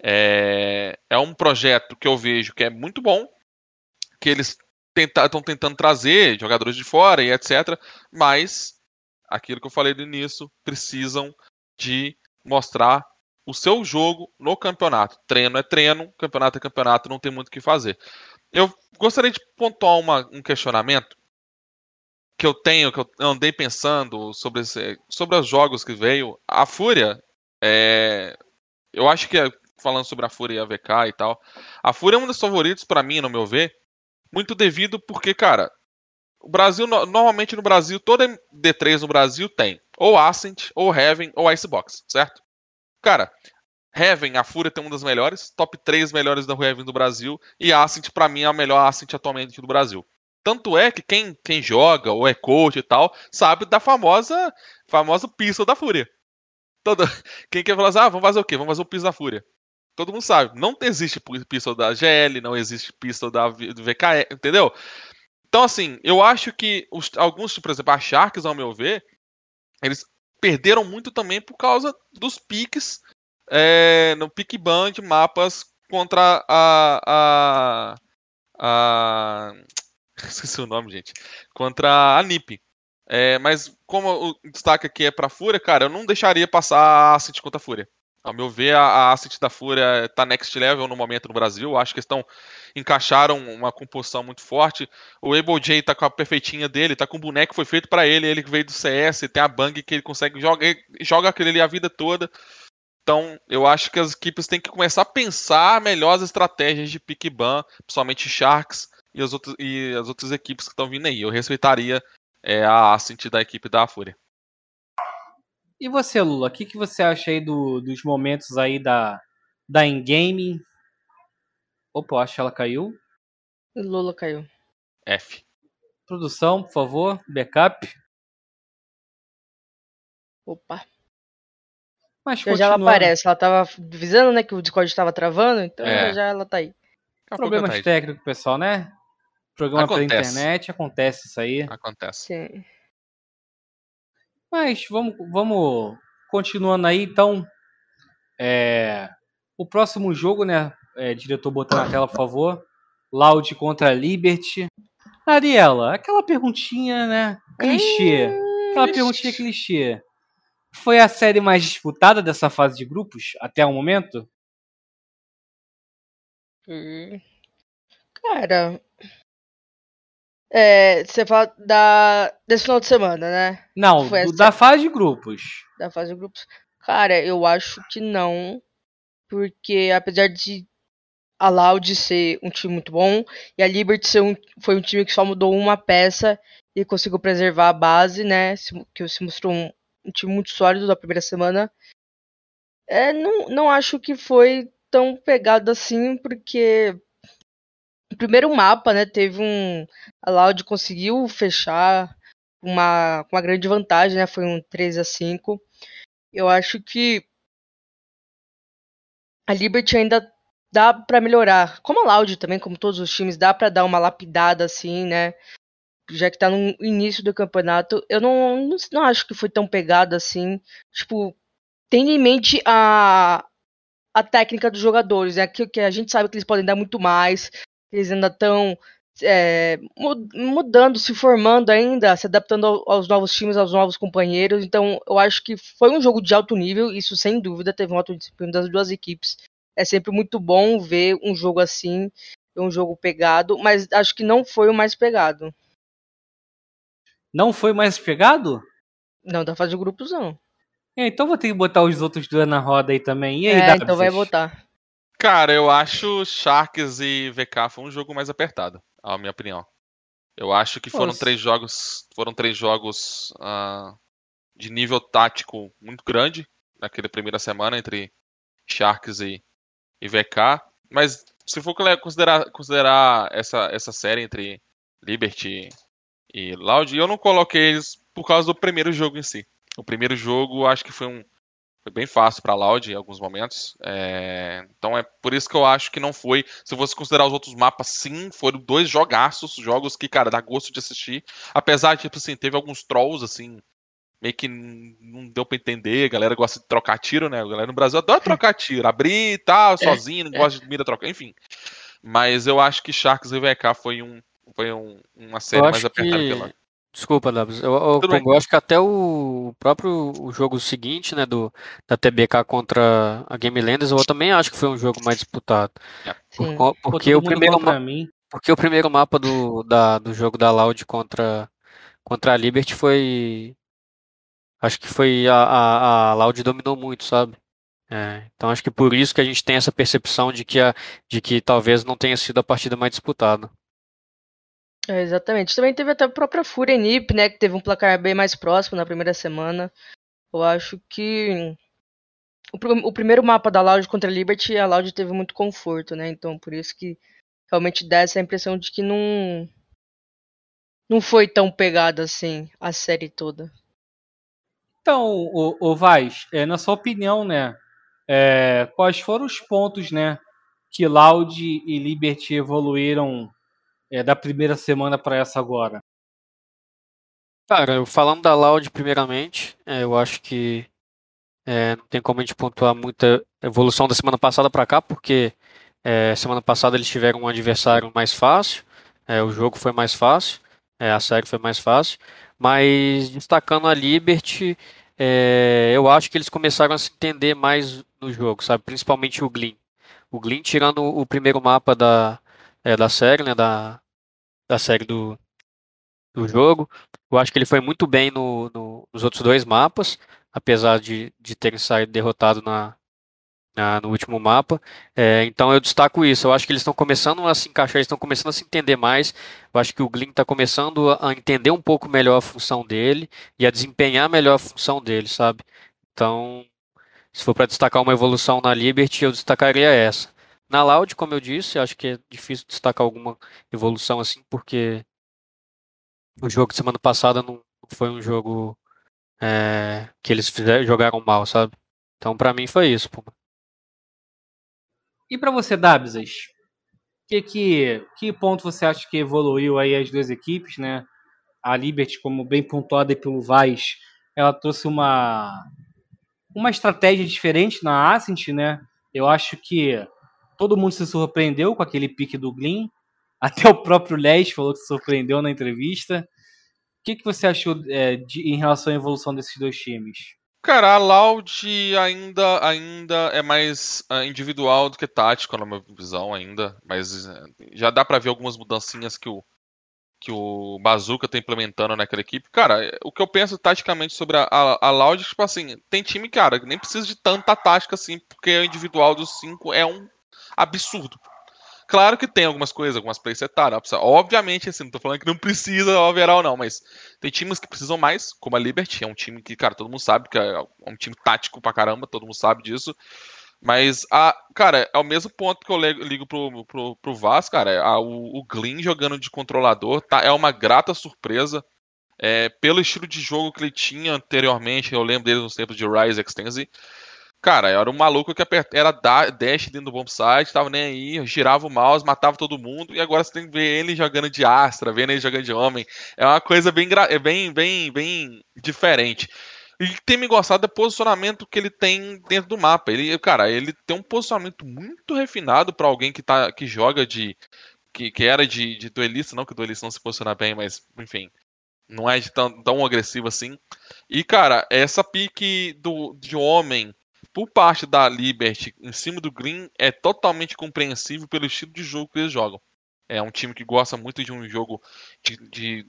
D: É, é um projeto que eu vejo que é muito bom, que eles estão tentando trazer jogadores de fora e etc. Mas aquilo que eu falei no início, precisam de mostrar o seu jogo no campeonato. Treino é treino, campeonato é campeonato, não tem muito o que fazer. Eu gostaria de pontuar uma, um questionamento que eu tenho, que eu andei pensando sobre, esse, sobre os jogos que veio. A Fúria é, eu acho que, falando sobre a Fúria e a VK e tal, a Fúria é um dos favoritos para mim, no meu ver, muito devido porque, cara, o Brasil, normalmente no Brasil, toda D3 no Brasil tem ou Ascent, ou Heaven, ou Icebox, certo? Cara, Heaven, a Fúria tem uma das melhores, top 3 melhores da Heaven do Brasil, e Ascent, para mim, é a melhor Ascent atualmente do Brasil. Tanto é que quem, quem joga, ou é coach e tal, sabe da famosa famosa pista da Fúria. Todo... Quem quer falar assim, ah, vamos fazer o quê? Vamos fazer o piso da Fúria. Todo mundo sabe, não existe pistol da GL, não existe pistol da VKE, entendeu? Então, assim, eu acho que os, alguns, por exemplo, a Sharks, ao meu ver, eles perderam muito também por causa dos piques é, no pick band mapas contra a, a, a. Esqueci o nome, gente. Contra a NIP. É, mas como o destaque aqui é pra Fúria, cara, eu não deixaria passar a Asset contra a Fúria. Ao meu ver, a Asset da Fúria tá next level no momento no Brasil. Acho que estão encaixaram uma composição muito forte. O Able J tá com a perfeitinha dele, tá com um boneco que foi feito para ele, ele veio do CS, tem a Bang que ele consegue joga, joga aquele ali a vida toda. Então, eu acho que as equipes têm que começar a pensar melhores estratégias de pick ban, principalmente Sharks e as outras, e as outras equipes que estão vindo aí. Eu respeitaria é a Ascent da equipe da Fúria.
A: E você, Lula, o que, que você acha aí do, dos momentos aí da, da in-game? Opa, eu acho que ela caiu.
B: Lula caiu.
D: F.
A: Produção, por favor, backup.
B: Opa. Mas já, já ela aparece, ela tava avisando, né, que o Discord estava travando, então é. já ela tá aí.
A: Problemas tá técnicos, pessoal, né? Programa acontece. pela internet, acontece isso aí.
D: Acontece.
B: Sim.
A: Mas vamos, vamos continuando aí, então. É, o próximo jogo, né? É, diretor, botar na tela, por favor. Loud contra Liberty. Ariela, aquela perguntinha, né? Clichê. Aquela perguntinha clichê. Foi a série mais disputada dessa fase de grupos até o momento?
B: Hum. Cara, é, você fala da, desse final de semana, né?
A: Não, do, da fase de grupos.
B: Da fase de grupos. Cara, eu acho que não. Porque apesar de a Loud ser um time muito bom e a Liberty ser um, foi um time que só mudou uma peça e conseguiu preservar a base, né? Que se mostrou um, um time muito sólido da primeira semana. É, não, não acho que foi tão pegado assim, porque o primeiro mapa, né, teve um. A Loud conseguiu fechar uma, uma grande vantagem, né? Foi um 13 a 5. Eu acho que a Liberty ainda dá para melhorar. Como a Loud também, como todos os times, dá para dar uma lapidada assim, né? Já que tá no início do campeonato, eu não, não, não acho que foi tão pegado assim. Tipo, tendo em mente a, a técnica dos jogadores, né? Que, que a gente sabe que eles podem dar muito mais, eles ainda estão é, mudando, se formando ainda, se adaptando aos novos times, aos novos companheiros. Então, eu acho que foi um jogo de alto nível, isso sem dúvida, teve um alto desempenho das duas equipes. É sempre muito bom ver um jogo assim, um jogo pegado, mas acho que não foi o mais pegado.
A: Não foi mais pegado?
B: Não, da fase de grupos não.
A: É, então vou ter que botar os outros dois na roda aí também. E aí,
B: é, então vai botar.
D: Cara, eu acho Sharks e VK foi um jogo mais apertado, a minha opinião. Eu acho que foram
A: Nossa.
D: três jogos, foram três jogos ah, de nível tático muito grande naquela primeira semana entre Sharks e, e VK. Mas se for considerar, considerar essa, essa série entre Liberty e Loud, eu não coloquei eles por causa do primeiro jogo em si. O primeiro jogo acho que foi um foi bem fácil para Loud em alguns momentos. É, então é por isso que eu acho que não foi. Se você considerar os outros mapas, sim, foram dois jogaços, jogos que, cara, dá gosto de assistir. Apesar de, tipo assim, teve alguns trolls, assim, meio que não deu pra entender. A galera gosta de trocar tiro, né? A galera no Brasil adora trocar tiro, abrir e tal, sozinho, não gosta de mira trocar, enfim. Mas eu acho que Sharks e VK foi um. Foi um, uma série mais apertada
E: que.
D: pela.
E: Desculpa, Dabs. Eu, eu, eu acho que até o próprio o jogo seguinte, né, do, da TBK contra a Game Landers, eu também acho que foi um jogo mais disputado. Por co-
A: Pô,
E: porque o primeiro, ma-
A: mim.
E: porque o primeiro mapa do, da, do jogo da Loud contra, contra a Liberty foi. Acho que foi a, a, a Loud dominou muito, sabe? É, então acho que por isso que a gente tem essa percepção de que, a, de que talvez não tenha sido a partida mais disputada.
B: É, exatamente. Também teve até a própria Fúria Nip, né? Que teve um placar bem mais próximo na primeira semana. Eu acho que o, o primeiro mapa da Loud contra a Liberty, a Loud teve muito conforto, né? Então por isso que realmente dá essa impressão de que não não foi tão pegada assim a série toda.
A: Então, o, o Vaz, é, na sua opinião, né? é, quais foram os pontos, né? Que Loud e Liberty evoluíram é, da primeira semana para essa agora?
E: Cara, falando da Loud primeiramente, é, eu acho que é, não tem como a gente pontuar muita evolução da semana passada para cá, porque é, semana passada eles tiveram um adversário mais fácil, é, o jogo foi mais fácil, é, a série foi mais fácil, mas destacando a Liberty, é, eu acho que eles começaram a se entender mais no jogo, sabe? Principalmente o Glyn. O Glyn tirando o primeiro mapa da, é, da série, né? Da, da série do, do jogo. Eu acho que ele foi muito bem no, no- nos outros dois mapas, apesar de, de terem saído derrotado na, na- no último mapa. É, então eu destaco isso. Eu acho que eles estão começando a se encaixar, estão começando a se entender mais. Eu acho que o Glyn está começando a entender um pouco melhor a função dele e a desempenhar melhor a função dele, sabe? Então, se for para destacar uma evolução na Liberty, eu destacaria essa. Na Loud, como eu disse, acho que é difícil destacar alguma evolução assim, porque o jogo de semana passada não foi um jogo é, que eles fizeram, jogaram mal, sabe? Então, pra mim foi isso.
A: E para você, Dabsas, que, que, que ponto você acha que evoluiu aí as duas equipes, né? A Liberty, como bem pontuada pelo Vaz, ela trouxe uma, uma estratégia diferente na Ascent, né? Eu acho que todo mundo se surpreendeu com aquele pique do Glyn. Até o próprio Les falou que se surpreendeu na entrevista. O que, que você achou é, de, em relação à evolução desses dois times?
D: Cara, a Loud ainda, ainda é mais ah, individual do que tático, na minha visão, ainda. Mas eh, já dá pra ver algumas mudancinhas que o, que o Bazooka tá implementando naquela equipe. Cara, eh, o que eu penso taticamente sobre a, a, a Loud, tipo assim, tem time, cara, que nem precisa de tanta tática assim, porque o individual dos cinco é um absurdo. Claro que tem algumas coisas, algumas playsetadas. Obviamente, assim, não tô falando que não precisa overall, não, mas tem times que precisam mais, como a Liberty, é um time que, cara, todo mundo sabe que é um time tático pra caramba, todo mundo sabe disso. Mas, a, cara, é o mesmo ponto que eu ligo, pro, pro, pro Vaz, cara. A, o, o Glyn jogando de controlador tá, é uma grata surpresa. É, pelo estilo de jogo que ele tinha anteriormente, eu lembro dele nos tempos de Rise Extense. Cara, era um maluco que era da- dash dentro do bomb site, tava nem aí, girava o mouse, matava todo mundo, e agora você tem que ver ele jogando de Astra, vendo ele jogando de homem. É uma coisa bem, é bem, bem, bem diferente. E tem me gostado do posicionamento que ele tem dentro do mapa. Ele, cara, ele tem um posicionamento muito refinado pra alguém que, tá, que joga de. Que, que era de, de duelista, não que duelista não se posiciona bem, mas enfim. Não é tão, tão agressivo assim. E, cara, essa pique do, de homem. Por parte da Liberty em cima do Green é totalmente compreensível pelo estilo de jogo que eles jogam. É um time que gosta muito de um jogo de, de,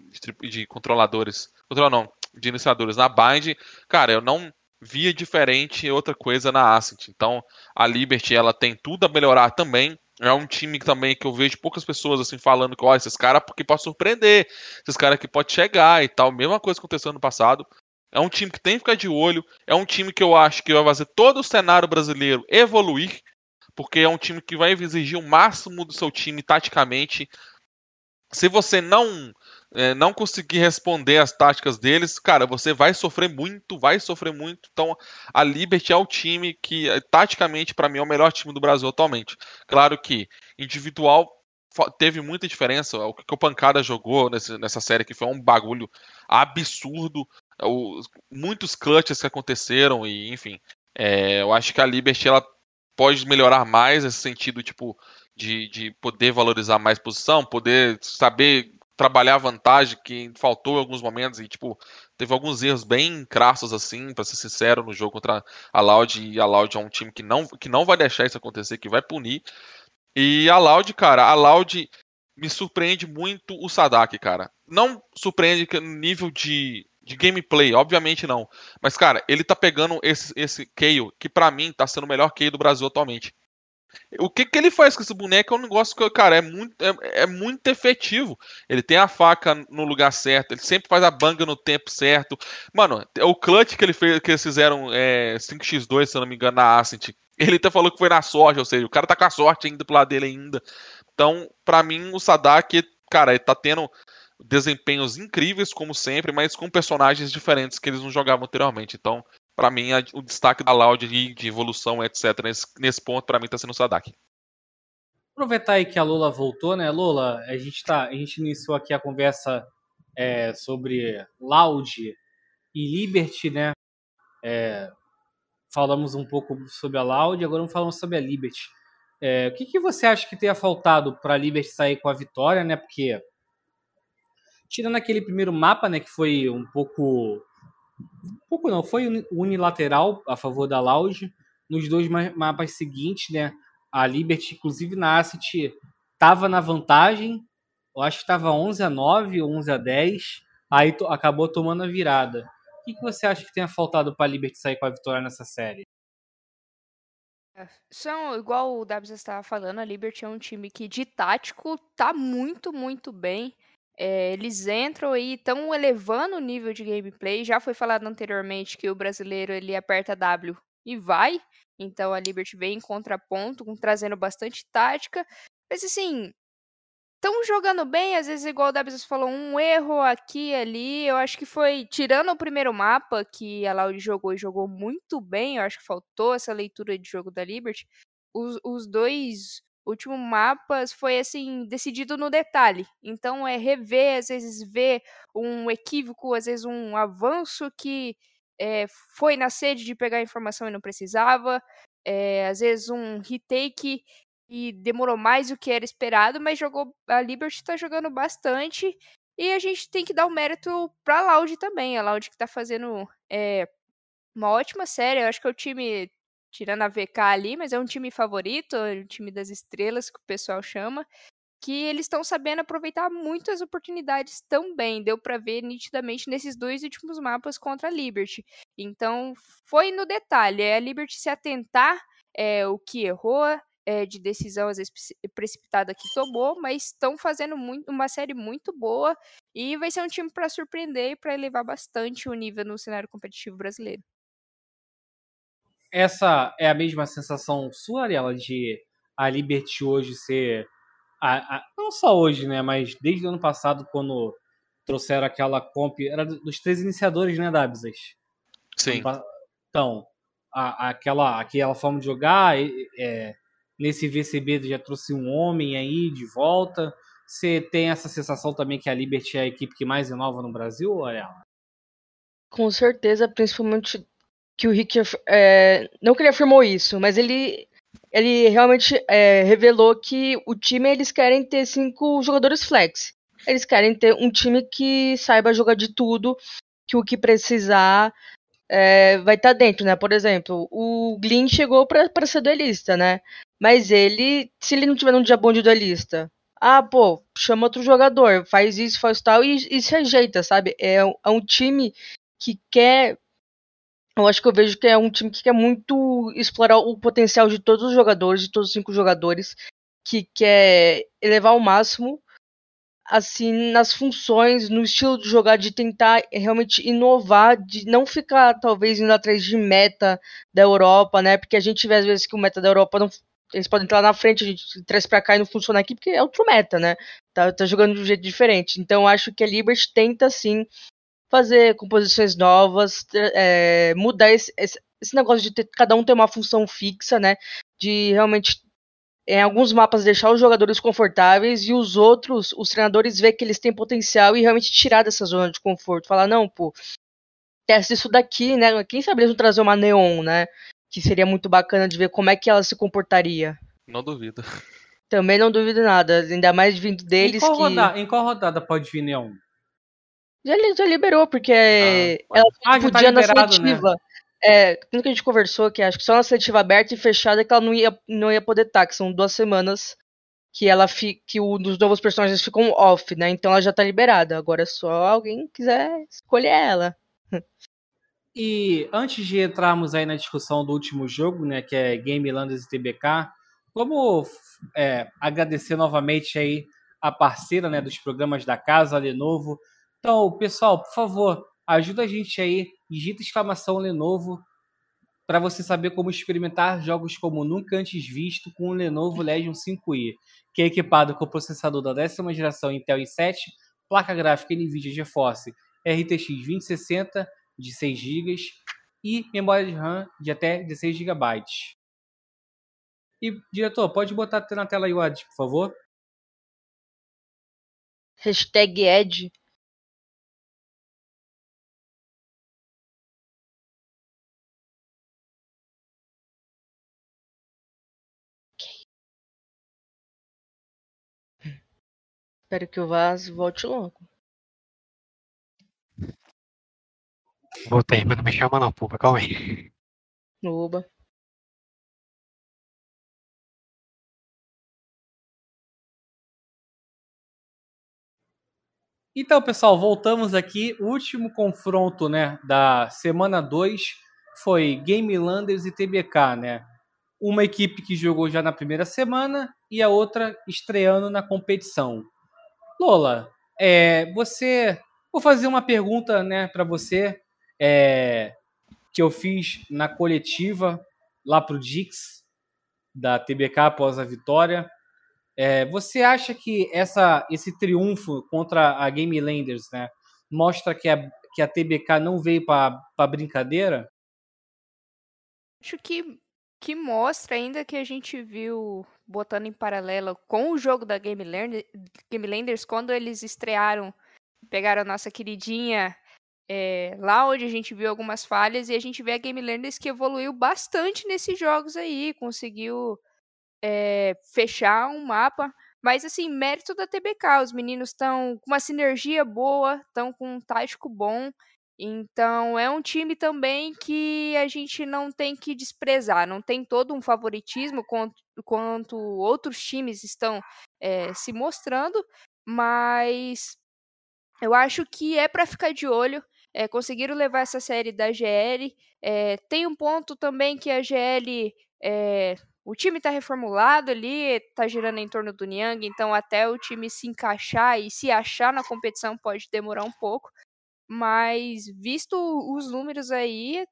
D: de, controladores. Controla não, de iniciadores na Bind. Cara, eu não via diferente outra coisa na Ascent. Então, a Liberty ela tem tudo a melhorar também. É um time também que eu vejo poucas pessoas assim falando que, ó, esses caras porque pode surpreender, esses caras que pode chegar e tal. Mesma coisa aconteceu no passado. É um time que tem que ficar de olho. É um time que eu acho que vai fazer todo o cenário brasileiro evoluir porque é um time que vai exigir o máximo do seu time taticamente. Se você não é, não conseguir responder as táticas deles, cara, você vai sofrer muito, vai sofrer muito. Então, a Liberty é o time que, é, taticamente, para mim, é o melhor time do Brasil atualmente. Claro que individual teve muita diferença. O que o Pancada jogou nessa série que foi um bagulho absurdo. O, muitos clutches que aconteceram e, enfim. É, eu acho que a Liberty ela pode melhorar mais esse sentido, tipo, de, de poder valorizar mais posição, poder saber trabalhar a vantagem que faltou em alguns momentos e, tipo, teve alguns erros bem crassos, assim, para ser sincero, no jogo contra a Loud, e a Loud é um time que não, que não vai deixar isso acontecer, que vai punir. E a Loud, cara, a Loud me surpreende muito o Sadak, cara. Não surpreende no nível de de gameplay, obviamente não. Mas, cara, ele tá pegando esse, esse Kayle, que para mim tá sendo o melhor Kayle do Brasil atualmente. O que, que ele faz com esse boneco é um negócio que, cara, é muito, é, é, muito efetivo. Ele tem a faca no lugar certo, ele sempre faz a banga no tempo certo. Mano, o clutch que, ele fez, que eles fizeram é, 5x2, se eu não me engano, na Ascent, ele até falou que foi na sorte, ou seja, o cara tá com a sorte ainda pro lado dele ainda. Então, para mim, o Sadak, cara, ele tá tendo desempenhos incríveis, como sempre, mas com personagens diferentes que eles não jogavam anteriormente. Então, para mim, a, o destaque da Loud de, de evolução, etc., nesse, nesse ponto, para mim, está sendo o Sadak.
A: Aproveitar aí que a Lola voltou, né? Lola, a gente, tá, a gente iniciou aqui a conversa é, sobre Loud e Liberty, né? É, falamos um pouco sobre a Loud, agora vamos falar sobre a Liberty. É, o que, que você acha que tenha faltado para a Liberty sair com a vitória, né? Porque tirando aquele primeiro mapa, né, que foi um pouco um pouco não, foi unilateral a favor da Loud. Nos dois mapas seguintes, né, a Liberty, inclusive na Asset, estava na vantagem. Eu acho que estava 11 a 9 ou 11 a 10. Aí acabou tomando a virada. O que, que você acha que tenha faltado para a Liberty sair com a vitória nessa série?
C: É, são, igual o Dabs estava falando, a Liberty é um time que de tático tá muito, muito bem. É, eles entram e estão elevando o nível de gameplay. Já foi falado anteriormente que o brasileiro ele aperta W e vai. Então a Liberty vem em contraponto, trazendo bastante tática. Mas assim, estão jogando bem, às vezes, igual o Dabs falou, um erro aqui e ali. Eu acho que foi, tirando o primeiro mapa, que a Loud jogou e jogou muito bem, eu acho que faltou essa leitura de jogo da Liberty. Os, os dois último mapas foi assim decidido no detalhe. Então é rever, às vezes ver um equívoco, às vezes um avanço que é, foi na sede de pegar informação e não precisava, é, às vezes um retake e demorou mais do que era esperado, mas jogou a Liberty está jogando bastante e a gente tem que dar o mérito para a Loud também, a Loud que está fazendo é, uma ótima série. Eu acho que é o time tirando a VK ali, mas é um time favorito, é um time das estrelas que o pessoal chama, que eles estão sabendo aproveitar muito as oportunidades também. Deu para ver nitidamente nesses dois últimos mapas contra a Liberty. Então, foi no detalhe, é a Liberty se atentar é, o que errou, é, de decisão às vezes precipitada que tomou, mas estão fazendo muito, uma série muito boa e vai ser um time para surpreender e para elevar bastante o nível no cenário competitivo brasileiro
A: essa é a mesma sensação sua, Ariela, de a Liberty hoje ser. A, a, não só hoje, né? Mas desde o ano passado, quando trouxeram aquela comp. Era dos três iniciadores, né, Dabsas?
D: Sim.
A: Então, a, aquela, aquela forma de jogar. É, nesse VCB já trouxe um homem aí de volta. Você tem essa sensação também que a Liberty é a equipe que mais inova no Brasil, Ariela?
B: Com certeza, principalmente que o Rick é, não que ele afirmou isso, mas ele ele realmente é, revelou que o time eles querem ter cinco jogadores flex. Eles querem ter um time que saiba jogar de tudo, que o que precisar é, vai estar tá dentro, né? Por exemplo, o Glyn chegou para ser duelista, né? Mas ele, se ele não tiver num dia bom de duelista, ah, pô, chama outro jogador, faz isso, faz tal e, e se ajeita, sabe? É, é um time que quer. Eu acho que eu vejo que é um time que quer muito explorar o potencial de todos os jogadores, de todos os cinco jogadores, que quer elevar ao máximo assim nas funções, no estilo de jogar, de tentar realmente inovar, de não ficar talvez indo atrás de meta da Europa, né? Porque a gente vê às vezes que o meta da Europa não eles podem entrar na frente, a gente traz pra cá e não funciona aqui, porque é outro meta, né? Tá, tá jogando de um jeito diferente. Então acho que a Liberty tenta sim fazer composições novas, é, mudar esse, esse, esse, negócio de ter, cada um ter uma função fixa, né? De realmente em alguns mapas deixar os jogadores confortáveis e os outros, os treinadores ver que eles têm potencial e realmente tirar dessa zona de conforto. Falar, não, pô, testa isso daqui, né? Quem sabe eles vão trazer uma Neon, né? Que seria muito bacana de ver como é que ela se comportaria.
D: Não duvido.
B: Também não duvido nada, ainda mais vindo deles
A: em qual
B: que...
A: Rodada, em qual rodada pode vir Neon?
B: Já, já liberou, porque ah, ela ah, podia tá na seletiva. Né? É, tudo que a gente conversou, que acho que só na seletiva aberta e fechada que ela não ia, não ia poder estar, que são duas semanas que ela fi, que um dos novos personagens ficam off, né? Então ela já tá liberada. Agora é só alguém quiser escolher ela.
A: E antes de entrarmos aí na discussão do último jogo, né, que é Game Landers e TBK, vamos é, agradecer novamente aí a parceira, né, dos programas da casa, a Lenovo. Então, pessoal, por favor, ajuda a gente aí digita exclamação Lenovo para você saber como experimentar jogos como nunca antes visto com o Lenovo Legion 5i, que é equipado com processador da décima geração Intel i7, placa gráfica NVIDIA GeForce RTX 2060 de 6 GB e memória de RAM de até 16 GB. E, diretor, pode botar na tela aí o ad, por favor?
B: Hashtag Ed. Espero que o Vaz volte logo.
E: Voltei, mas não me chama não, pô. Calma aí.
B: Oba.
A: Então, pessoal, voltamos aqui. O último confronto, né, da semana 2 foi Game Landers e TBK, né? Uma equipe que jogou já na primeira semana e a outra estreando na competição. Lola, é, você. Vou fazer uma pergunta né, para você é, que eu fiz na coletiva lá para o Dix, da TBK após a vitória. É, você acha que essa, esse triunfo contra a Game Landers né, mostra que a, que a TBK não veio para brincadeira?
C: Acho que que mostra ainda que a gente viu botando em paralelo com o jogo da Game, Learn Game Landers quando eles estrearam, pegaram a nossa queridinha é, lá onde a gente viu algumas falhas e a gente vê a Game Landers que evoluiu bastante nesses jogos aí, conseguiu é, fechar um mapa. Mas assim, mérito da TBK, os meninos estão com uma sinergia boa, estão com um tático bom. Então, é um time também que a gente não tem que desprezar, não tem todo um favoritismo quanto, quanto outros times estão é, se mostrando, mas eu acho que é para ficar de olho. É, conseguiram levar essa série da GL. É, tem um ponto também que a GL. É, o time está reformulado ali, está girando em torno do Niang, então até o time se encaixar e se achar na competição pode demorar um pouco. Mas, visto os números aí,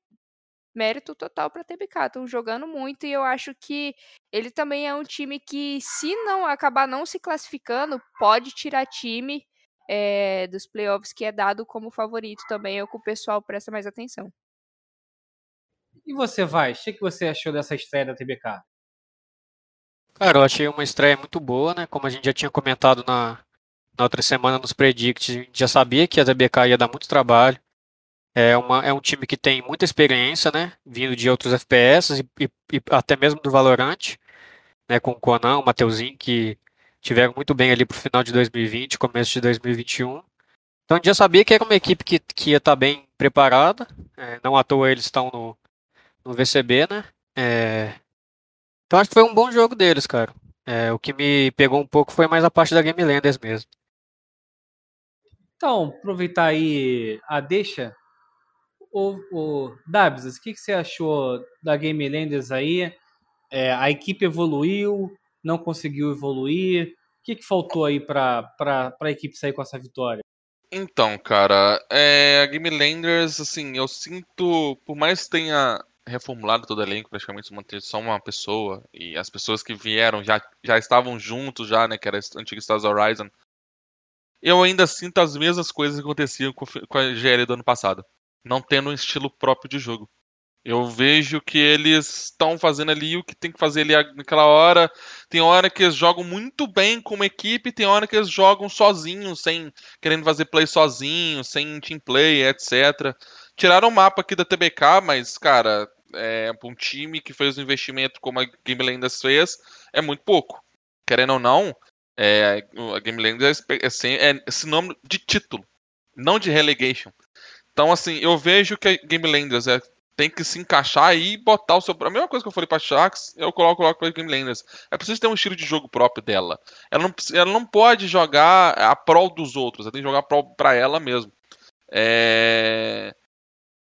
C: mérito total para TBK. Estão jogando muito e eu acho que ele também é um time que, se não acabar não se classificando, pode tirar time é, dos playoffs, que é dado como favorito também. É o que o pessoal presta mais atenção.
A: E você, vai? O que você achou dessa estreia da TBK?
E: Cara, eu achei uma estreia muito boa, né? Como a gente já tinha comentado na, na outra semana nos predicts, a gente já sabia que a TBK ia dar muito trabalho. É, uma, é um time que tem muita experiência, né? Vindo de outros FPS e, e, e até mesmo do Valorant, né? Com o Conan, o Mateuzinho, que tiveram muito bem ali pro final de 2020, começo de 2021. Então já sabia que era uma equipe que, que ia estar bem preparada. É, não à toa eles estão no, no VCB, né? É, então acho que foi um bom jogo deles, cara. É, o que me pegou um pouco foi mais a parte da Game Landers mesmo.
A: Então, aproveitar aí a deixa. O, o Dabs, o que, que você achou da Game Landers aí? É, a equipe evoluiu, não conseguiu evoluir. O que, que faltou aí para a equipe sair com essa vitória?
D: Então, cara, é, a Game Landers, assim, eu sinto, por mais que tenha reformulado todo o elenco, praticamente manter só uma pessoa, e as pessoas que vieram já, já estavam juntos já, né, que era a antiga Stars Horizon, eu ainda sinto as mesmas coisas que aconteciam com, a GL do ano passado, não tendo um estilo próprio de jogo. Eu vejo que eles estão fazendo ali o que tem que fazer ali naquela hora. Tem hora que eles jogam muito bem como equipe, tem hora que eles jogam sozinhos, sem querendo fazer play sozinhos, sem team play, etc. Tiraram o mapa aqui da TBK, mas, cara, é, um time que fez um investimento como a Game Landers fez, é muito pouco. Querendo ou não, é, a Game Landers é, é, é de título, não de relegation. Então, assim, eu vejo que a Game Landers é tem que se encaixar e botar o seu. A mesma coisa que eu falei pra Sharks, eu coloco, coloco pra Game Landers. É preciso ter um estilo de jogo próprio dela. Ela não, ela não pode jogar a prol dos outros, ela tem que jogar pra, pra ela mesmo. É...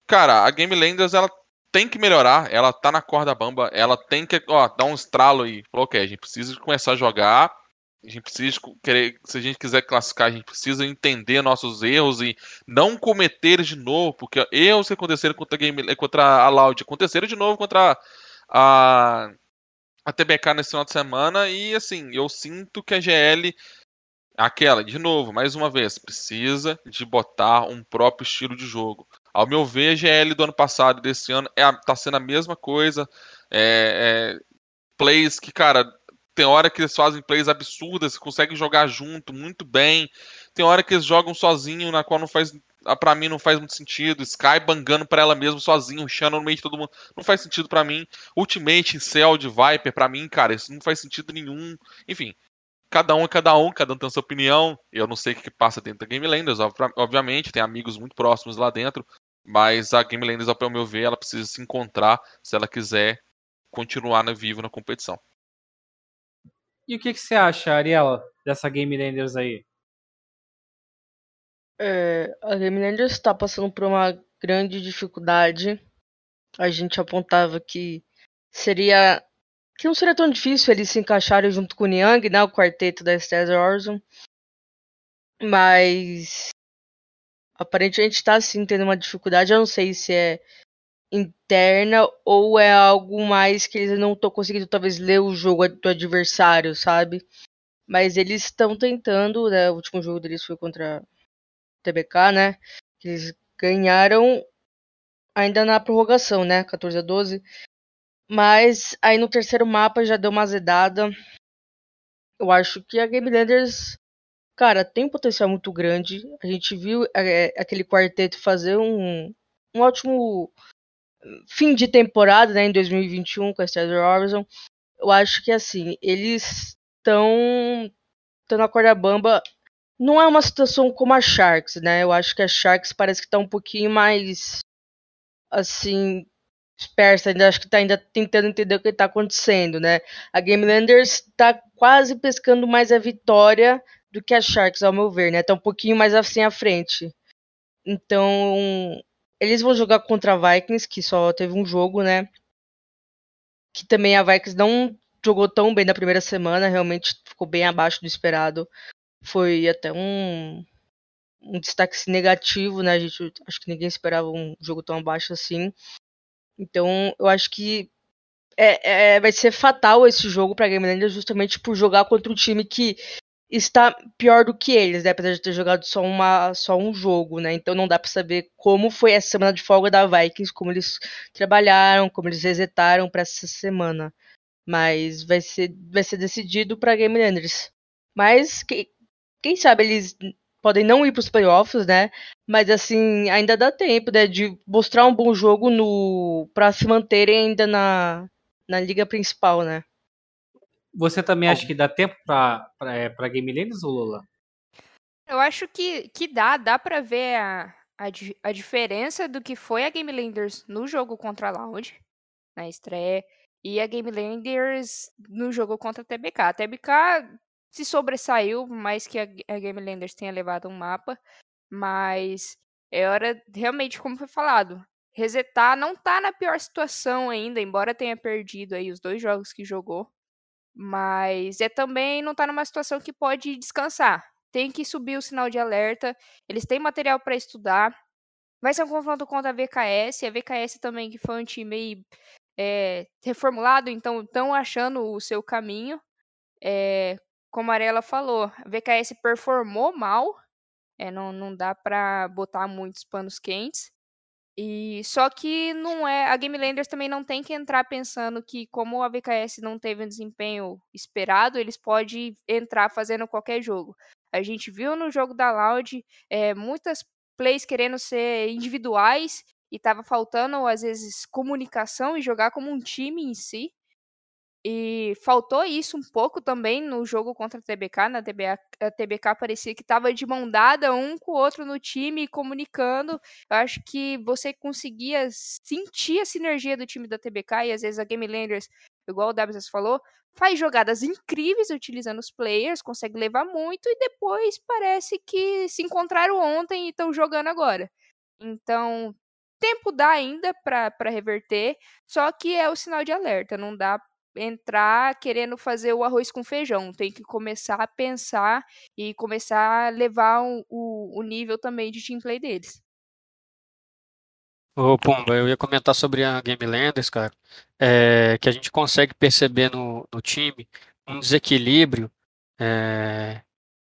D: Cara, a Game Landers ela tem que melhorar, ela tá na corda bamba, ela tem que ó, dar um estralo e falou, ok, a gente precisa começar a jogar a gente precisa querer, se a gente quiser classificar, a gente precisa entender nossos erros e não cometer de novo, porque erros que aconteceram contra a, Game, contra a Loud aconteceram de novo contra a, a TBK nesse final de semana e assim, eu sinto que a GL aquela, de novo, mais uma vez, precisa de botar um próprio estilo de jogo. Ao meu ver, a GL do ano passado e desse ano é, tá sendo a mesma coisa. É, é, plays que, cara, tem hora que eles fazem plays absurdas, conseguem jogar junto muito bem. Tem hora que eles jogam sozinho, na qual não faz. Ah, para mim não faz muito sentido. Sky bangando para ela mesmo sozinho, Shannon no meio de todo mundo. Não faz sentido para mim. Ultimate, Cell de Viper, para mim, cara, isso não faz sentido nenhum. Enfim, cada um é cada um, cada um tem a sua opinião. Eu não sei o que passa dentro da Game obviamente, tem amigos muito próximos lá dentro. Mas a Game ao meu ver, ela precisa se encontrar se ela quiser continuar na vivo na competição.
A: E o que, que você acha, Ariela, dessa Game Landers aí?
B: É, a Game Landers está passando por uma grande dificuldade. A gente apontava que seria que não seria tão difícil eles se encaixarem junto com o Niang, né, o quarteto da Stars Horizon. Mas aparentemente está sim tendo uma dificuldade. Eu não sei se é interna ou é algo mais que eles não estão conseguindo talvez ler o jogo do adversário, sabe? Mas eles estão tentando, né? O último jogo deles foi contra TBK, né? Eles ganharam ainda na prorrogação, né? 14 a 12. Mas aí no terceiro mapa já deu uma azedada. Eu acho que a Game Landers, cara, tem um potencial muito grande. A gente viu é, aquele quarteto fazer um, um ótimo fim de temporada, né, em 2021 com a Stars Horizon, eu acho que assim, eles estão estão na corda bamba. Não é uma situação como a Sharks, né? Eu acho que a Sharks parece que tá um pouquinho mais assim, dispersa, ainda acho que tá ainda tentando entender o que está acontecendo, né? A Game Landers tá quase pescando mais a vitória do que a Sharks, ao meu ver, né? Tá um pouquinho mais assim à frente. Então, eles vão jogar contra a Vikings, que só teve um jogo, né? Que também a Vikings não jogou tão bem na primeira semana, realmente ficou bem abaixo do esperado. Foi até um, um destaque negativo, né? A gente, acho que ninguém esperava um jogo tão abaixo assim. Então, eu acho que é, é, vai ser fatal esse jogo para Game Land justamente por jogar contra um time que está pior do que eles, né? Apesar de ter jogado só, uma, só um jogo, né? Então não dá para saber como foi essa semana de folga da Vikings, como eles trabalharam, como eles resetaram para essa semana. Mas vai ser, vai ser decidido para Game Landers. Mas quem, quem sabe eles podem não ir para os playoffs, né? Mas assim, ainda dá tempo né, de mostrar um bom jogo no para se manterem ainda na, na liga principal, né?
A: Você também acha que dá tempo para é, Game ou Lula?
C: Eu acho que, que dá, dá pra ver a, a, a diferença do que foi a Game Landers no jogo contra a Loud, na estreia, e a Game Landers no jogo contra a TBK. A TBK se sobressaiu, mais que a, a Game Landers tenha levado um mapa, mas é hora, realmente, como foi falado, resetar não tá na pior situação ainda, embora tenha perdido aí os dois jogos que jogou. Mas é também não tá numa situação que pode descansar. Tem que subir o sinal de alerta. Eles têm material para estudar. Vai ser um confronto contra a VKS. A VKS também, que foi um time é, reformulado, então estão achando o seu caminho. É, como a Arela falou, a VKS performou mal. É, não, não dá para botar muitos panos quentes. E só que não é, a Game Landers também não tem que entrar pensando que como a VKS não teve um desempenho esperado, eles podem entrar fazendo qualquer jogo. A gente viu no jogo da Loud é, muitas plays querendo ser individuais e estava faltando às vezes comunicação e jogar como um time em si. E faltou isso um pouco também no jogo contra a TBK. Na TBK, a TBK parecia que estava de mão dada um com o outro no time, comunicando. Eu acho que você conseguia sentir a sinergia do time da TBK e às vezes a Game Landers, igual o WS falou, faz jogadas incríveis utilizando os players, consegue levar muito e depois parece que se encontraram ontem e estão jogando agora. Então, tempo dá ainda para reverter, só que é o sinal de alerta, não dá entrar querendo fazer o arroz com feijão. Tem que começar a pensar e começar a levar o, o, o nível também de teamplay deles.
E: Ô, Pumba, eu ia comentar sobre a Game Landers, cara, é, que a gente consegue perceber no, no time um desequilíbrio é,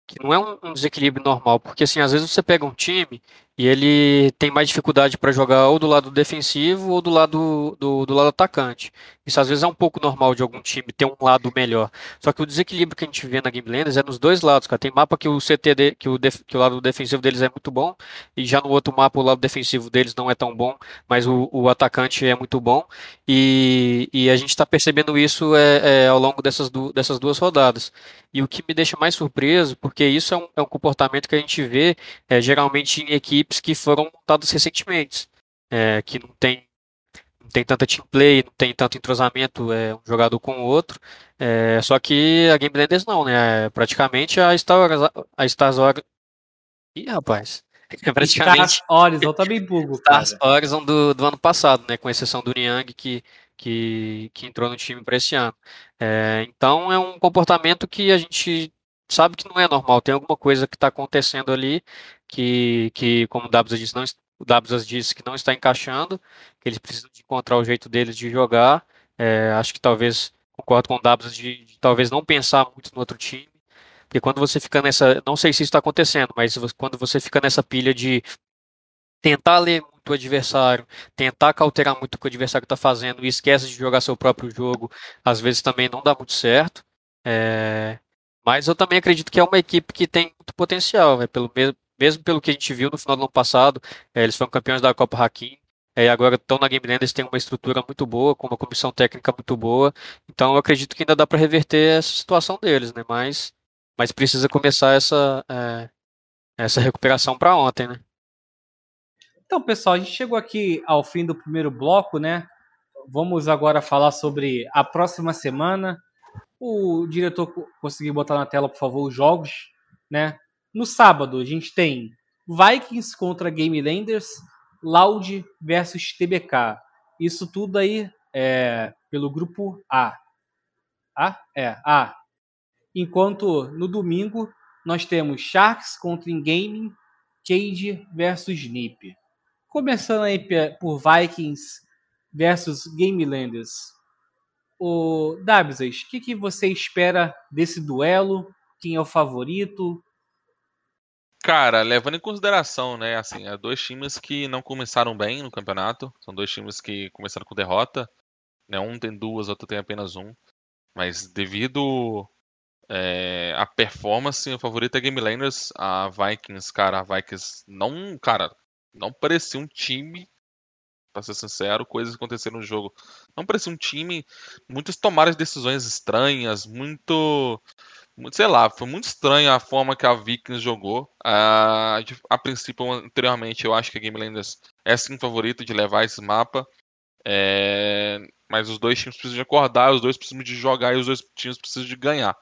E: que não é um, um, desequilíbrio normal, porque assim, às vezes você pega um time e ele tem mais dificuldade para jogar ou do lado defensivo ou do lado do, do, lado atacante. Isso às vezes é um pouco normal de algum time ter um lado melhor. Só que o desequilíbrio que a gente vê na Game Landers é nos dois lados, cara. Tem mapa que o CT que, o def, que o lado defensivo deles é muito bom e já no outro mapa o lado defensivo deles não é tão bom, mas o, o atacante é muito bom. E, e a gente está percebendo isso é, é, ao longo dessas, du, dessas duas rodadas. E o que me deixa mais surpreso, porque isso é um, é um comportamento que a gente vê é, geralmente em equipes que foram montadas recentemente, é, que não tem, não tem tanta team play, não tem tanto entrosamento é, um jogador com o outro. É, só que a Game Blenders não, né? É, praticamente a Star a Star Wars. Ih, rapaz.
A: É praticamente. Star Horizon tá bem bugo, Star
E: Horizon do, do ano passado, né? Com exceção do Niang, que que, que entrou no time para esse ano. É, então é um comportamento que a gente sabe que não é normal, tem alguma coisa que está acontecendo ali que, que como o Dabs disse, não, o Dabs disse que não está encaixando, que eles precisam encontrar o jeito deles de jogar. É, acho que talvez, concordo com o Dabs de, de, talvez não pensar muito no outro time, porque quando você fica nessa, não sei se isso está acontecendo, mas quando você fica nessa pilha de tentar ler muito o adversário, tentar cauterar muito o que o adversário está fazendo e esquece de jogar seu próprio jogo, às vezes também não dá muito certo. É... Mas eu também acredito que é uma equipe que tem muito potencial, né? pelo mesmo, mesmo pelo que a gente viu no final do ano passado, é, eles foram campeões da Copa Hakim, é, agora estão na Game Land, eles têm uma estrutura muito boa, com uma comissão técnica muito boa, então eu acredito que ainda dá para reverter essa situação deles, né? Mas, mas precisa começar essa, é, essa recuperação para ontem, né?
A: Então, pessoal, a gente chegou aqui ao fim do primeiro bloco, né? Vamos agora falar sobre a próxima semana. O diretor conseguiu botar na tela, por favor, os jogos, né? No sábado, a gente tem Vikings contra Game Landers, Loud versus TBK. Isso tudo aí é pelo grupo A. A? É, A. Enquanto no domingo nós temos Sharks contra Ingaming, Cage versus Nip. Começando aí por Vikings versus Gamelanders. O Dabsas, o que, que você espera desse duelo? Quem é o favorito?
D: Cara, levando em consideração, né, assim, é dois times que não começaram bem no campeonato, são dois times que começaram com derrota, né, um tem duas, outro tem apenas um, mas devido é, a performance, o favorito é Game Landers, a Vikings, cara, a Vikings não, cara, não parecia um time, pra ser sincero, coisas aconteceram no jogo. Não parecia um time, muitas tomadas de decisões estranhas, muito sei lá, foi muito estranha a forma que a Vikings jogou. A, a princípio, anteriormente, eu acho que a Game Landers é sim favorito de levar esse mapa. É, mas os dois times precisam de acordar, os dois precisam de jogar e os dois times precisam de ganhar.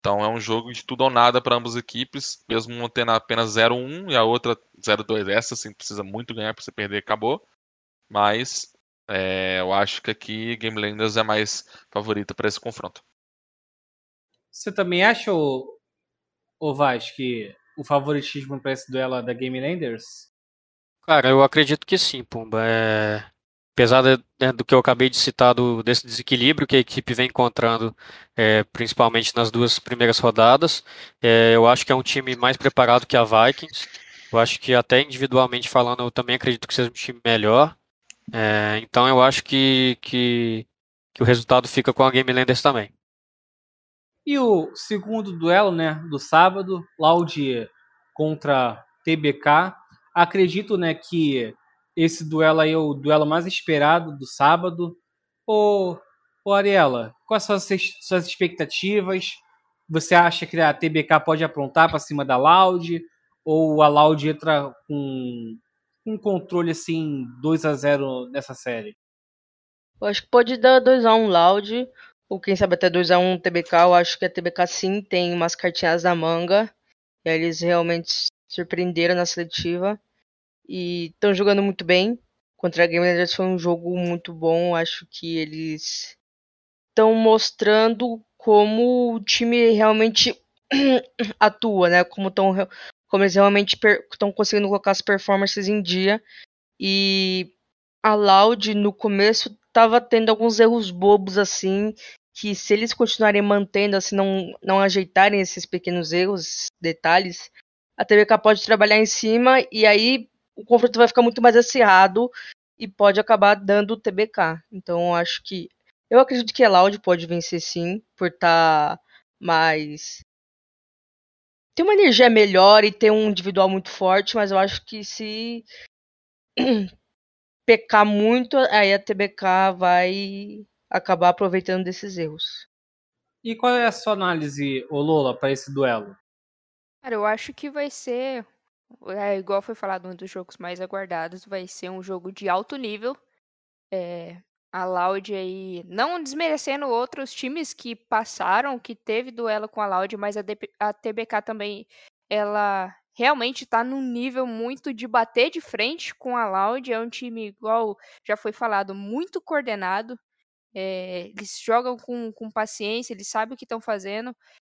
D: Então é um jogo de tudo ou nada para ambas as equipes, mesmo uma tendo apenas 0-1 e a outra 0-2. Essa sim precisa muito ganhar para você perder, acabou. Mas é, eu acho que aqui Game Landers é mais favorita para esse confronto.
A: Você também acha, o Vaz, que o favoritismo para esse duelo é da Game Landers?
E: Cara, eu acredito que sim, Pumba. É... Apesar de, né, do que eu acabei de citar do, desse desequilíbrio que a equipe vem encontrando, é, principalmente nas duas primeiras rodadas, é, eu acho que é um time mais preparado que a Vikings. Eu acho que até individualmente falando, eu também acredito que seja um time melhor. É, então eu acho que, que, que o resultado fica com a Game Landers também.
A: E o segundo duelo, né, do sábado, Loud contra TBK. Acredito, né, que esse duelo aí é o duelo mais esperado do sábado. Ô, ô Ariela, quais são as suas expectativas? Você acha que a TBK pode aprontar para cima da Loud? Ou a Loud entra com um controle assim 2 a 0 nessa série?
B: Eu acho que pode dar 2x1 Loud, ou quem sabe até 2x1 TBK. Eu acho que a TBK sim tem umas cartinhas na manga. E eles realmente surpreenderam na seletiva. E estão jogando muito bem. Contra a Game Landers foi um jogo muito bom. Acho que eles estão mostrando como o time realmente atua, né? Como, tão, como eles realmente estão conseguindo colocar as performances em dia. E a Loud no começo estava tendo alguns erros bobos assim, que se eles continuarem mantendo, assim, não, não ajeitarem esses pequenos erros, detalhes, a TBK pode trabalhar em cima e aí o confronto vai ficar muito mais acirrado e pode acabar dando o TBK. Então acho que. Eu acredito que a Loud pode vencer sim, por estar tá mais. Tem uma energia melhor e tem um individual muito forte, mas eu acho que se pecar muito, aí a TBK vai acabar aproveitando desses erros.
A: E qual é a sua análise, Lola, para esse duelo?
C: Cara, eu acho que vai ser é, igual foi falado, um dos jogos mais aguardados vai ser um jogo de alto nível. É, a Loud aí, não desmerecendo outros times que passaram, que teve duelo com a Loud, mas a, DP, a TBK também, ela realmente está num nível muito de bater de frente com a Loud. É um time, igual já foi falado, muito coordenado. É, eles jogam com, com paciência, eles sabem o que estão fazendo.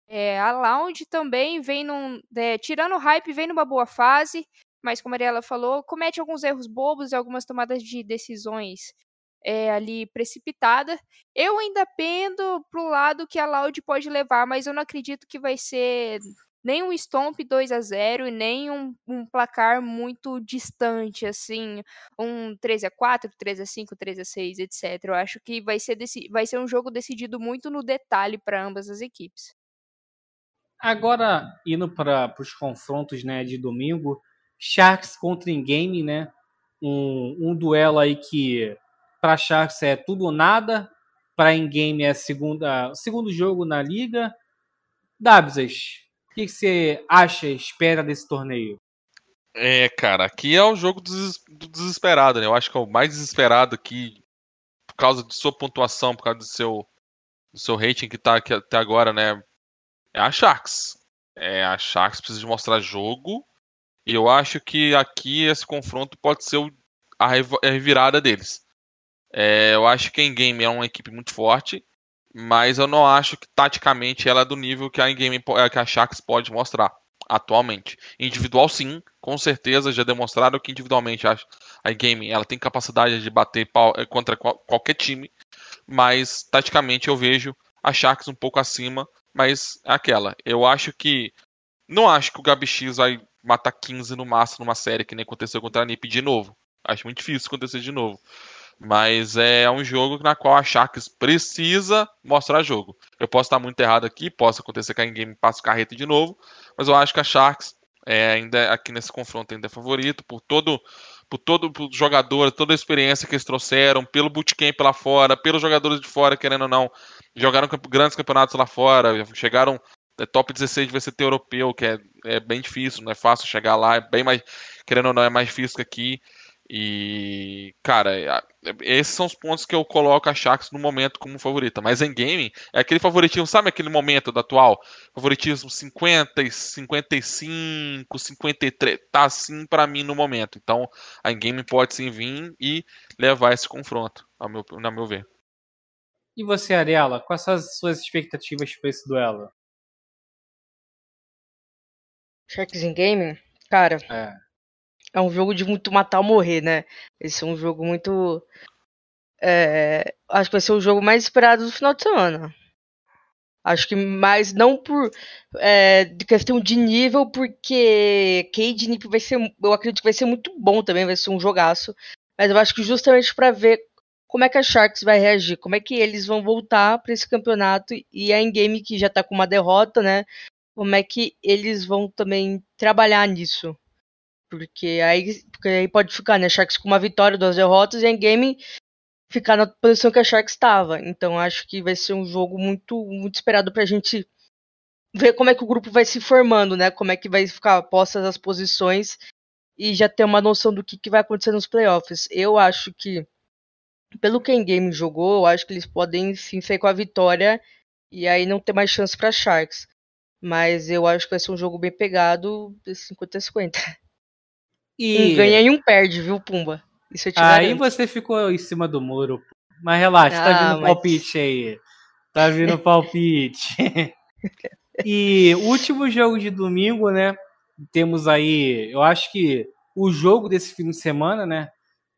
C: É, a Lounge também vem num. É, tirando o hype, vem numa boa fase, mas como a Ariela falou, comete alguns erros bobos e algumas tomadas de decisões é, ali precipitada. Eu ainda pendo pro lado que a Loud pode levar, mas eu não acredito que vai ser nem um Stomp 2 a 0 e nem um, um, placar muito distante, assim, um 3 a 4 3 a 5 3 a 6 etc. Eu acho que vai ser, vai ser um jogo decidido muito no detalhe para ambas as equipes.
A: Agora, indo para os confrontos né, de domingo, Sharks contra Ingame, né? Um, um duelo aí que para Sharks é tudo ou nada, para Ingame é segunda, segundo jogo na liga. Dabsas, o que, você acha, espera desse torneio?
D: É, cara, aqui é o jogo do desesperado, né? Eu acho que é o mais desesperado aqui, por causa de sua pontuação, por causa do seu, do seu rating que tá aqui até agora, né? É a Sharks. É, a Sharks precisa mostrar jogo. E eu acho que aqui esse confronto pode ser a revirada deles. É, eu acho que a Game é uma equipe muito forte, mas eu não acho que taticamente ela é do nível que a Game que a Sharks pode mostrar atualmente. Individual sim, com certeza já demonstraram que individualmente a, a Game ela tem capacidade de bater eh, contra qualquer time, mas taticamente eu vejo a Sharks um pouco acima mas é aquela. Eu acho que. Não acho que o Gabi X vai matar 15 no máximo numa série que nem aconteceu contra a NiP de novo. Acho muito difícil acontecer de novo. Mas é um jogo na qual a Sharks precisa mostrar jogo. Eu posso estar muito errado aqui, posso acontecer que a Game passe carreta de novo, mas eu acho que a Sharks é, ainda aqui nesse confronto ainda é favorito por todo por todo por jogador, toda a experiência que eles trouxeram, pelo bootcamp lá fora, pelos jogadores de fora querendo ou não jogaram grandes campeonatos lá fora, chegaram é top 16 vai ser ter europeu, que é, é bem difícil, não é fácil chegar lá, é bem mais, querendo ou não, é mais difícil que aqui. E, cara, esses são os pontos que eu coloco a Sharks no momento como favorita. Mas em game, é aquele favoritismo, sabe aquele momento do atual? Favoritismo 50, 55, 53. Tá assim para mim no momento. Então, a game pode sim vir e levar esse confronto, ao meu, na meu ver.
A: E você, Ariela, quais são as suas expectativas para esse duelo?
B: Sharks in Game? Cara,
A: É.
B: é um jogo de muito matar ou morrer, né? Esse é um jogo muito. é, acho que vai ser o jogo mais esperado do final de semana. Acho que mais não por é, de questão de nível, porque Cade Nip vai ser, eu acredito que vai ser muito bom também, vai ser um jogaço. Mas eu acho que justamente para ver como é que a Sharks vai reagir, como é que eles vão voltar para esse campeonato e a Endgame que já tá com uma derrota, né? Como é que eles vão também trabalhar nisso? Porque aí, porque aí pode ficar, né? Sharks com uma vitória, duas derrotas e a Endgame ficar na posição que a Sharks estava. Então acho que vai ser um jogo muito, muito esperado pra gente ver como é que o grupo vai se formando, né? Como é que vai ficar postas as posições e já ter uma noção do que, que vai acontecer nos playoffs. Eu acho que, pelo que a Endgame jogou, eu acho que eles podem sim sair com a vitória e aí não ter mais chance pra Sharks. Mas eu acho que vai ser um jogo bem pegado, de 50 a 50.
A: E
B: Um ganha e um perde, viu, Pumba? Isso eu te
A: aí
B: garanto.
A: você ficou em cima do muro. Mas relaxa, tá
B: Ah,
A: vindo
B: mas-
A: palpite aí. Tá vindo palpite. e último jogo de domingo, né? Temos aí, eu acho que o jogo desse fim de semana, né?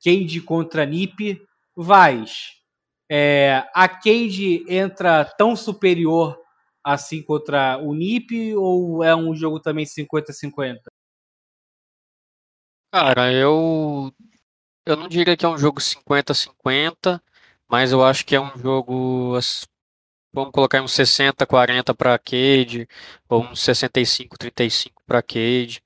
A: Cade contra Nip. Vaz. É, a Cade entra tão superior assim contra o Nip ou é um jogo também 50-50?
E: Cara, eu eu não diria que é um jogo 50-50, mas eu acho que é um jogo, vamos colocar uns 60-40 para Cade, ou uns 65-35 para Cade.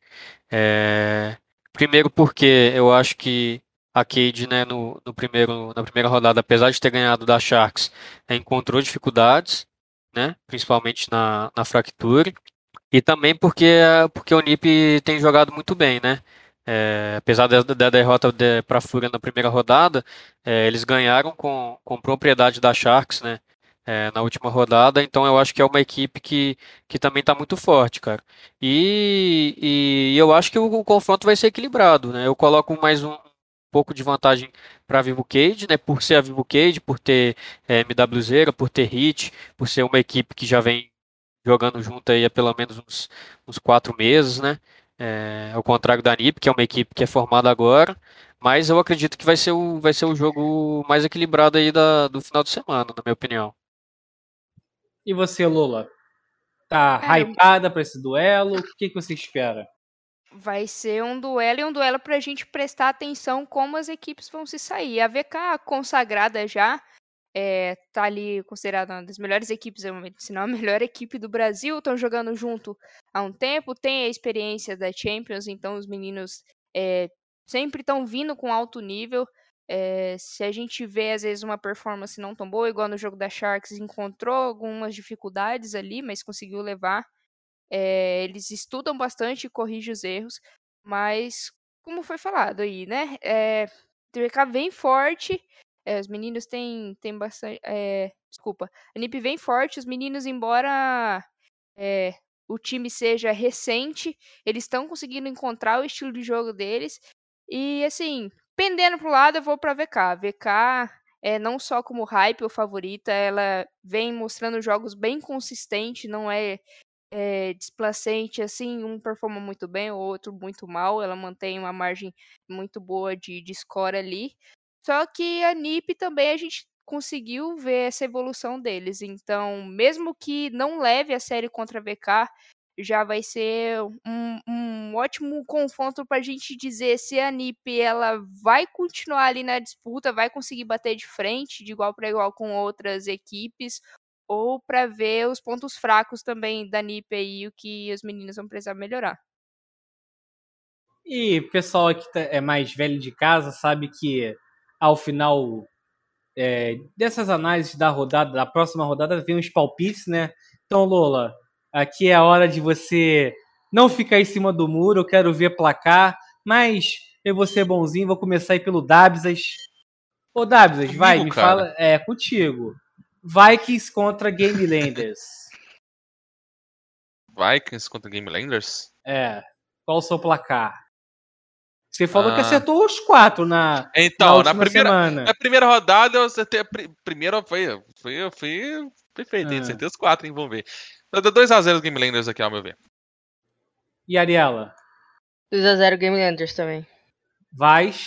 E: É, primeiro porque eu acho que a Cade, né, no, no primeiro, na primeira rodada, apesar de ter ganhado da Sharks, é, encontrou dificuldades, né, principalmente na, na Fracture. E também porque, porque o Nip tem jogado muito bem, né? É, apesar da, da derrota de, para a Fúria na primeira rodada, é, eles ganharam com, com propriedade da Sharks, né? É, na última rodada, então eu acho que é uma equipe que, que também está muito forte, cara. E, e eu acho que o, o confronto vai ser equilibrado, né? Eu coloco mais um pouco de vantagem para a Vivo Cage, né? Por ser a Vivo Cage, por ter é, MWZera, por ter Hit, por ser uma equipe que já vem jogando junto aí há pelo menos uns, uns quatro meses, né? É, ao contrário da NIP, que é uma equipe que é formada agora, mas eu acredito que vai ser o, vai ser o jogo mais equilibrado aí da, do final de semana, na minha opinião.
A: E você, Lula? Tá
C: Cara,
A: hypada pra esse duelo? O que, que você espera?
C: Vai ser um duelo e um duelo pra gente prestar atenção como as equipes vão se sair. A VK consagrada já, é, tá ali considerada uma das melhores equipes, se não a melhor equipe do Brasil, estão jogando junto há um tempo, tem a experiência da Champions, então os meninos é, sempre estão vindo com alto nível. É, se a gente vê, às vezes, uma performance não tão boa, igual no jogo da Sharks, encontrou algumas dificuldades ali, mas conseguiu levar. É, eles estudam bastante e corrigem os erros, mas, como foi falado aí, né? É, TVK vem forte, é, os meninos têm, têm bastante. é, desculpa, a NiP vem forte, os meninos, embora é, o time seja recente, eles estão conseguindo encontrar o estilo de jogo deles. E assim, pendendo pro lado, eu vou pra VK. VK é não só como hype ou favorita, ela vem mostrando jogos bem consistentes, não é, é displacente assim, um performa muito bem, o outro muito mal, ela mantém uma margem muito boa de, de score ali. Só que a NiP também a gente conseguiu ver essa evolução deles. Então, mesmo que não leve a série contra a VK, já vai ser um, um ótimo confronto para a gente dizer se a NiP ela vai continuar ali na disputa, vai conseguir bater de frente, de igual para igual com outras equipes, ou para ver os pontos fracos também da NiP aí, o que os meninos vão precisar melhorar.
A: E pessoal aqui tá- é mais velho de casa sabe que ao final é, dessas análises da rodada, da próxima rodada, vem os palpites, né? Então, Lola, Aqui é a hora de você não ficar em cima do muro, eu quero ver placar, mas eu vou ser bonzinho, vou começar aí pelo Dabsas. Ô Dabsas,
D: Comigo,
A: vai, me
D: cara?
A: fala. É, contigo. Vikings contra Game Landers.
D: Vikings contra Game Landers?
A: É. Qual o seu placar? Você falou que
D: Ah.
A: acertou os quatro na,
D: Então,
A: na
D: na, primeira,
A: semana.
D: na primeira rodada, eu acertei. A pri- primeira foi, foi, foi perfeito, hein?
A: Ah.
D: Acertei os quatro, hein? Vamos ver. Eu dou 2x0 Game Landers aqui, ao meu ver.
A: E Ariela?
B: 2x0 Game Landers também.
A: Vais?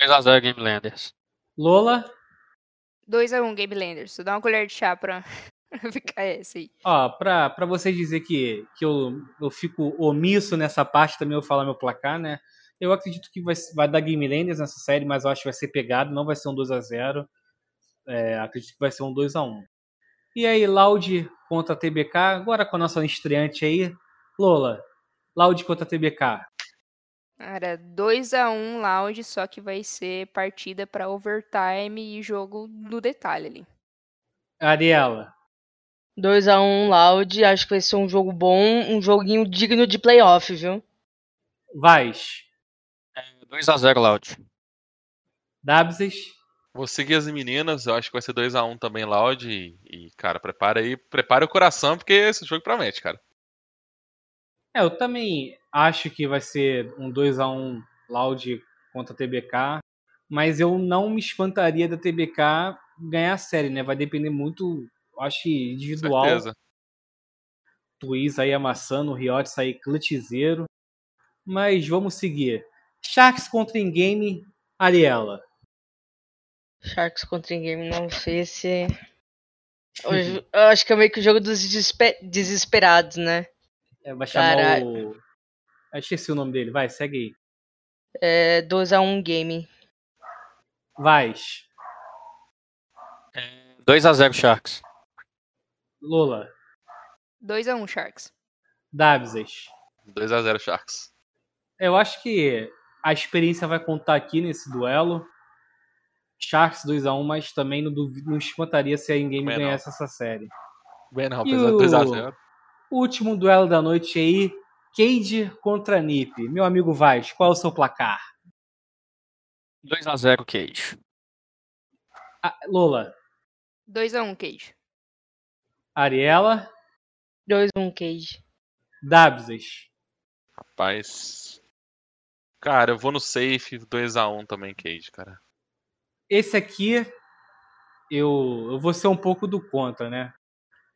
E: 2x0 Game Landers.
A: Lola?
C: 2x1 Game Landers. Dá uma colher de chá pra ficar essa aí.
A: Ó, pra, pra você dizer que, que eu, eu fico omisso nessa parte, também eu vou falar meu placar, né? Eu acredito que vai, vai dar Game Landers nessa série, mas eu acho que vai ser pegado, não vai ser um 2x0. É, acredito que vai ser um 2x1. E aí, Loud contra TBK, agora com a nossa estreante aí. Lola, Loud contra TBK.
C: Cara, 2x1 Loud, só que vai ser partida pra overtime e jogo no detalhe ali.
A: Ariela,
B: 2x1 Loud, acho que vai ser um jogo bom, um joguinho digno de playoff, viu?
A: Vais,
E: 2x0 Loud.
A: Dabses,
D: Vou seguir as meninas, eu acho que vai ser 2x1 também, Loud. E, e, cara, prepara aí, prepara o coração, porque esse jogo promete, cara.
A: É, eu também acho que vai ser um 2x1 Loud contra a TBK, mas eu não me espantaria da TBK ganhar a série, né? Vai depender muito, acho que individual.
D: Certeza.
A: Twiz aí amassando, o Riot sair clutchzeiro. Mas vamos seguir. Sharks contra Ingame, Ariela.
B: Sharks contra Game, não sei se. Hoje, eu acho que é meio que o jogo dos desespe- desesperados, né?
A: É, vai chamar
B: Caralho.
A: o. Eu esqueci o nome dele, vai, segue aí.
B: É 2x1 Game.
A: Vais.
E: 2x0 Sharks.
A: Lola.
C: 2x1 Sharks.
A: Dabsas.
D: 2x0 Sharks.
A: Eu acho que a experiência vai contar aqui nesse duelo. Sharks 2x1, mas também não, duvido, não espantaria se a Ingame ganhasse essa série.
D: Bem, não,
A: E
D: apesar de
A: o-
D: 2x0.
A: O último duelo da noite aí, Cade contra Nip. Meu amigo Vaz, qual é o seu placar?
E: 2x0 Cage.
A: Ah, Lola,
C: 2x1 Cage.
A: Ariela,
B: 2x1 Cage.
A: Dabsas.
D: Rapaz. Cara, eu vou no safe 2x1 também, Cage, cara.
A: Esse aqui, eu, eu vou ser um pouco do contra, né?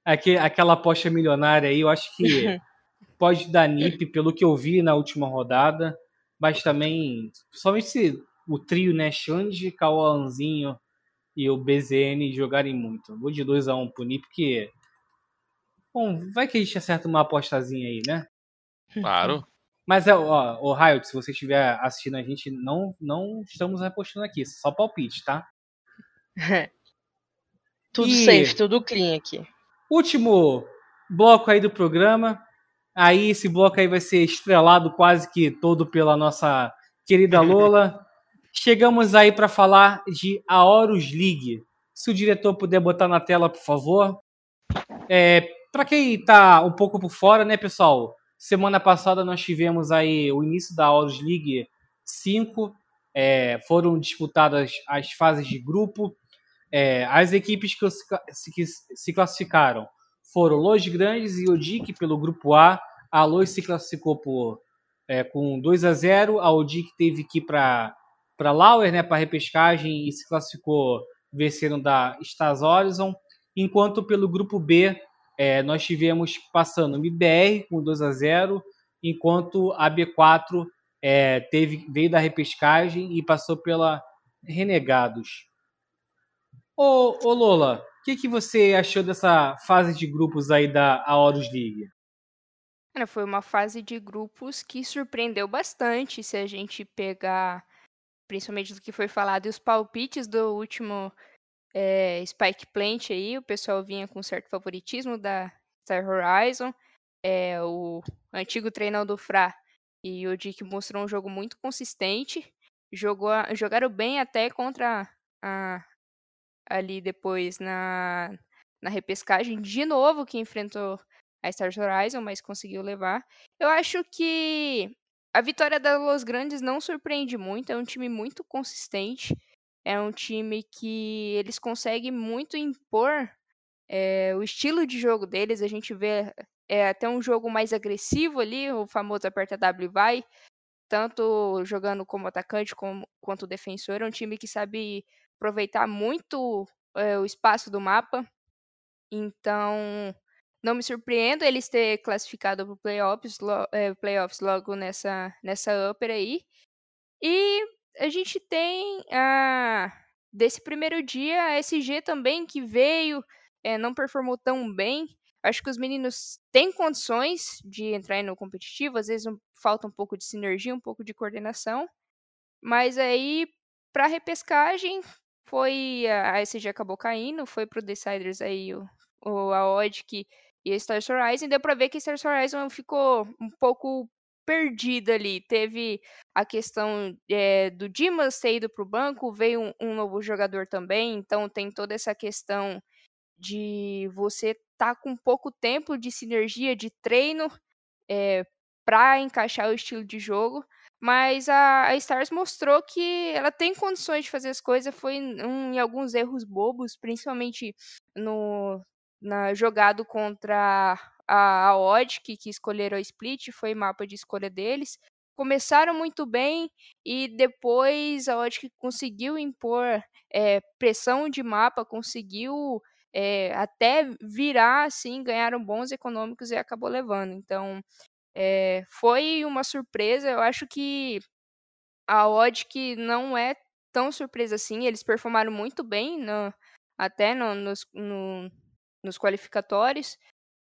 A: Aqui, aquela aposta milionária aí, eu acho que pode dar Nip, pelo que eu vi na última rodada. Mas também, somente se o trio, né? Xande, Cauãzinho e o BZN jogarem muito. Vou de 2x1 pro Nip, porque. Bom, vai que a gente acerta uma apostazinha aí, né?
D: Claro.
A: Mas, é, ó, o Riot, se você estiver assistindo a gente, não, não estamos apostando aqui, só palpite, tá?
B: Tudo
A: E-
B: safe, tudo clean aqui.
A: Último bloco aí do programa. Aí esse bloco aí vai ser estrelado quase que todo pela nossa querida Lola. Chegamos aí para falar de a Horus League. Se o diretor puder botar na tela, por favor. É, para quem tá um pouco por fora, né, pessoal? Semana passada nós tivemos aí o início da Horus League 5. É, foram disputadas as fases de grupo. É, as equipes que se, que se classificaram foram Los Grandes e Odic pelo grupo A. A Los se classificou por, é, com 2 a 0 A Odic teve que ir para para Lauer, né, para repescagem e se classificou vencendo da Stars Horizon. Enquanto pelo grupo B é, nós tivemos passando o MBR com 2 a 0 enquanto a B4 é, teve, veio da repescagem e passou pela Renegados. Ô, ô Lola, o que, que você achou dessa fase de grupos aí da Aorus League?
C: Cara, foi uma fase de grupos que surpreendeu bastante se a gente pegar, principalmente do que foi falado, e os palpites do último eh, Spike Plant aí, o pessoal vinha com certo favoritismo da Star Horizon. É, o antigo treinador do Fra e o Dick mostrou um jogo muito consistente. Jogou, jogaram bem até contra a, ali depois na, na repescagem. De novo que enfrentou a Stars Horizon, mas conseguiu levar. Eu acho que a vitória da Los Grandes não surpreende muito, é um time muito consistente, é um time que eles conseguem muito impor é, o estilo de jogo deles, a gente vê é, até um jogo mais agressivo ali, o famoso aperta W vai, tanto jogando como atacante como, quanto defensor. É um time que sabe aproveitar muito é, o espaço do mapa. Então, não me surpreendo eles ter classificado para playoffs, lo, é, playoffs logo nessa, nessa upper aí. E a gente tem a desse primeiro dia a SG também que veio, é, não performou tão bem. Acho que os meninos têm condições de entrar no competitivo, às vezes falta um pouco de sinergia, um pouco de coordenação. Mas aí, para repescagem, foi a SG acabou caindo, foi pro Deciders aí o, o a Odd que e a Stars Horizon, deu para ver que a Stars Horizon ficou um pouco perdida ali. Teve a questão é, do Dimas ter ido para o banco, veio um, um, novo jogador também, então tem toda essa questão de você tá com pouco tempo de sinergia, de treino é, para encaixar o estilo de jogo. Mas a, a, Stars mostrou que ela tem condições de fazer as coisas, foi em, em alguns erros bobos, principalmente no, na jogado contra a, a Odd, que, que escolheram a Split, foi mapa de escolha deles. Começaram muito bem e depois a Odd conseguiu impor é, pressão de mapa, conseguiu é, até virar, assim, ganharam bons econômicos e acabou levando. Então, é, foi uma surpresa. Eu acho que a Odd que não é tão surpresa assim, eles performaram muito bem no, até no, nos, no, nos qualificatórios.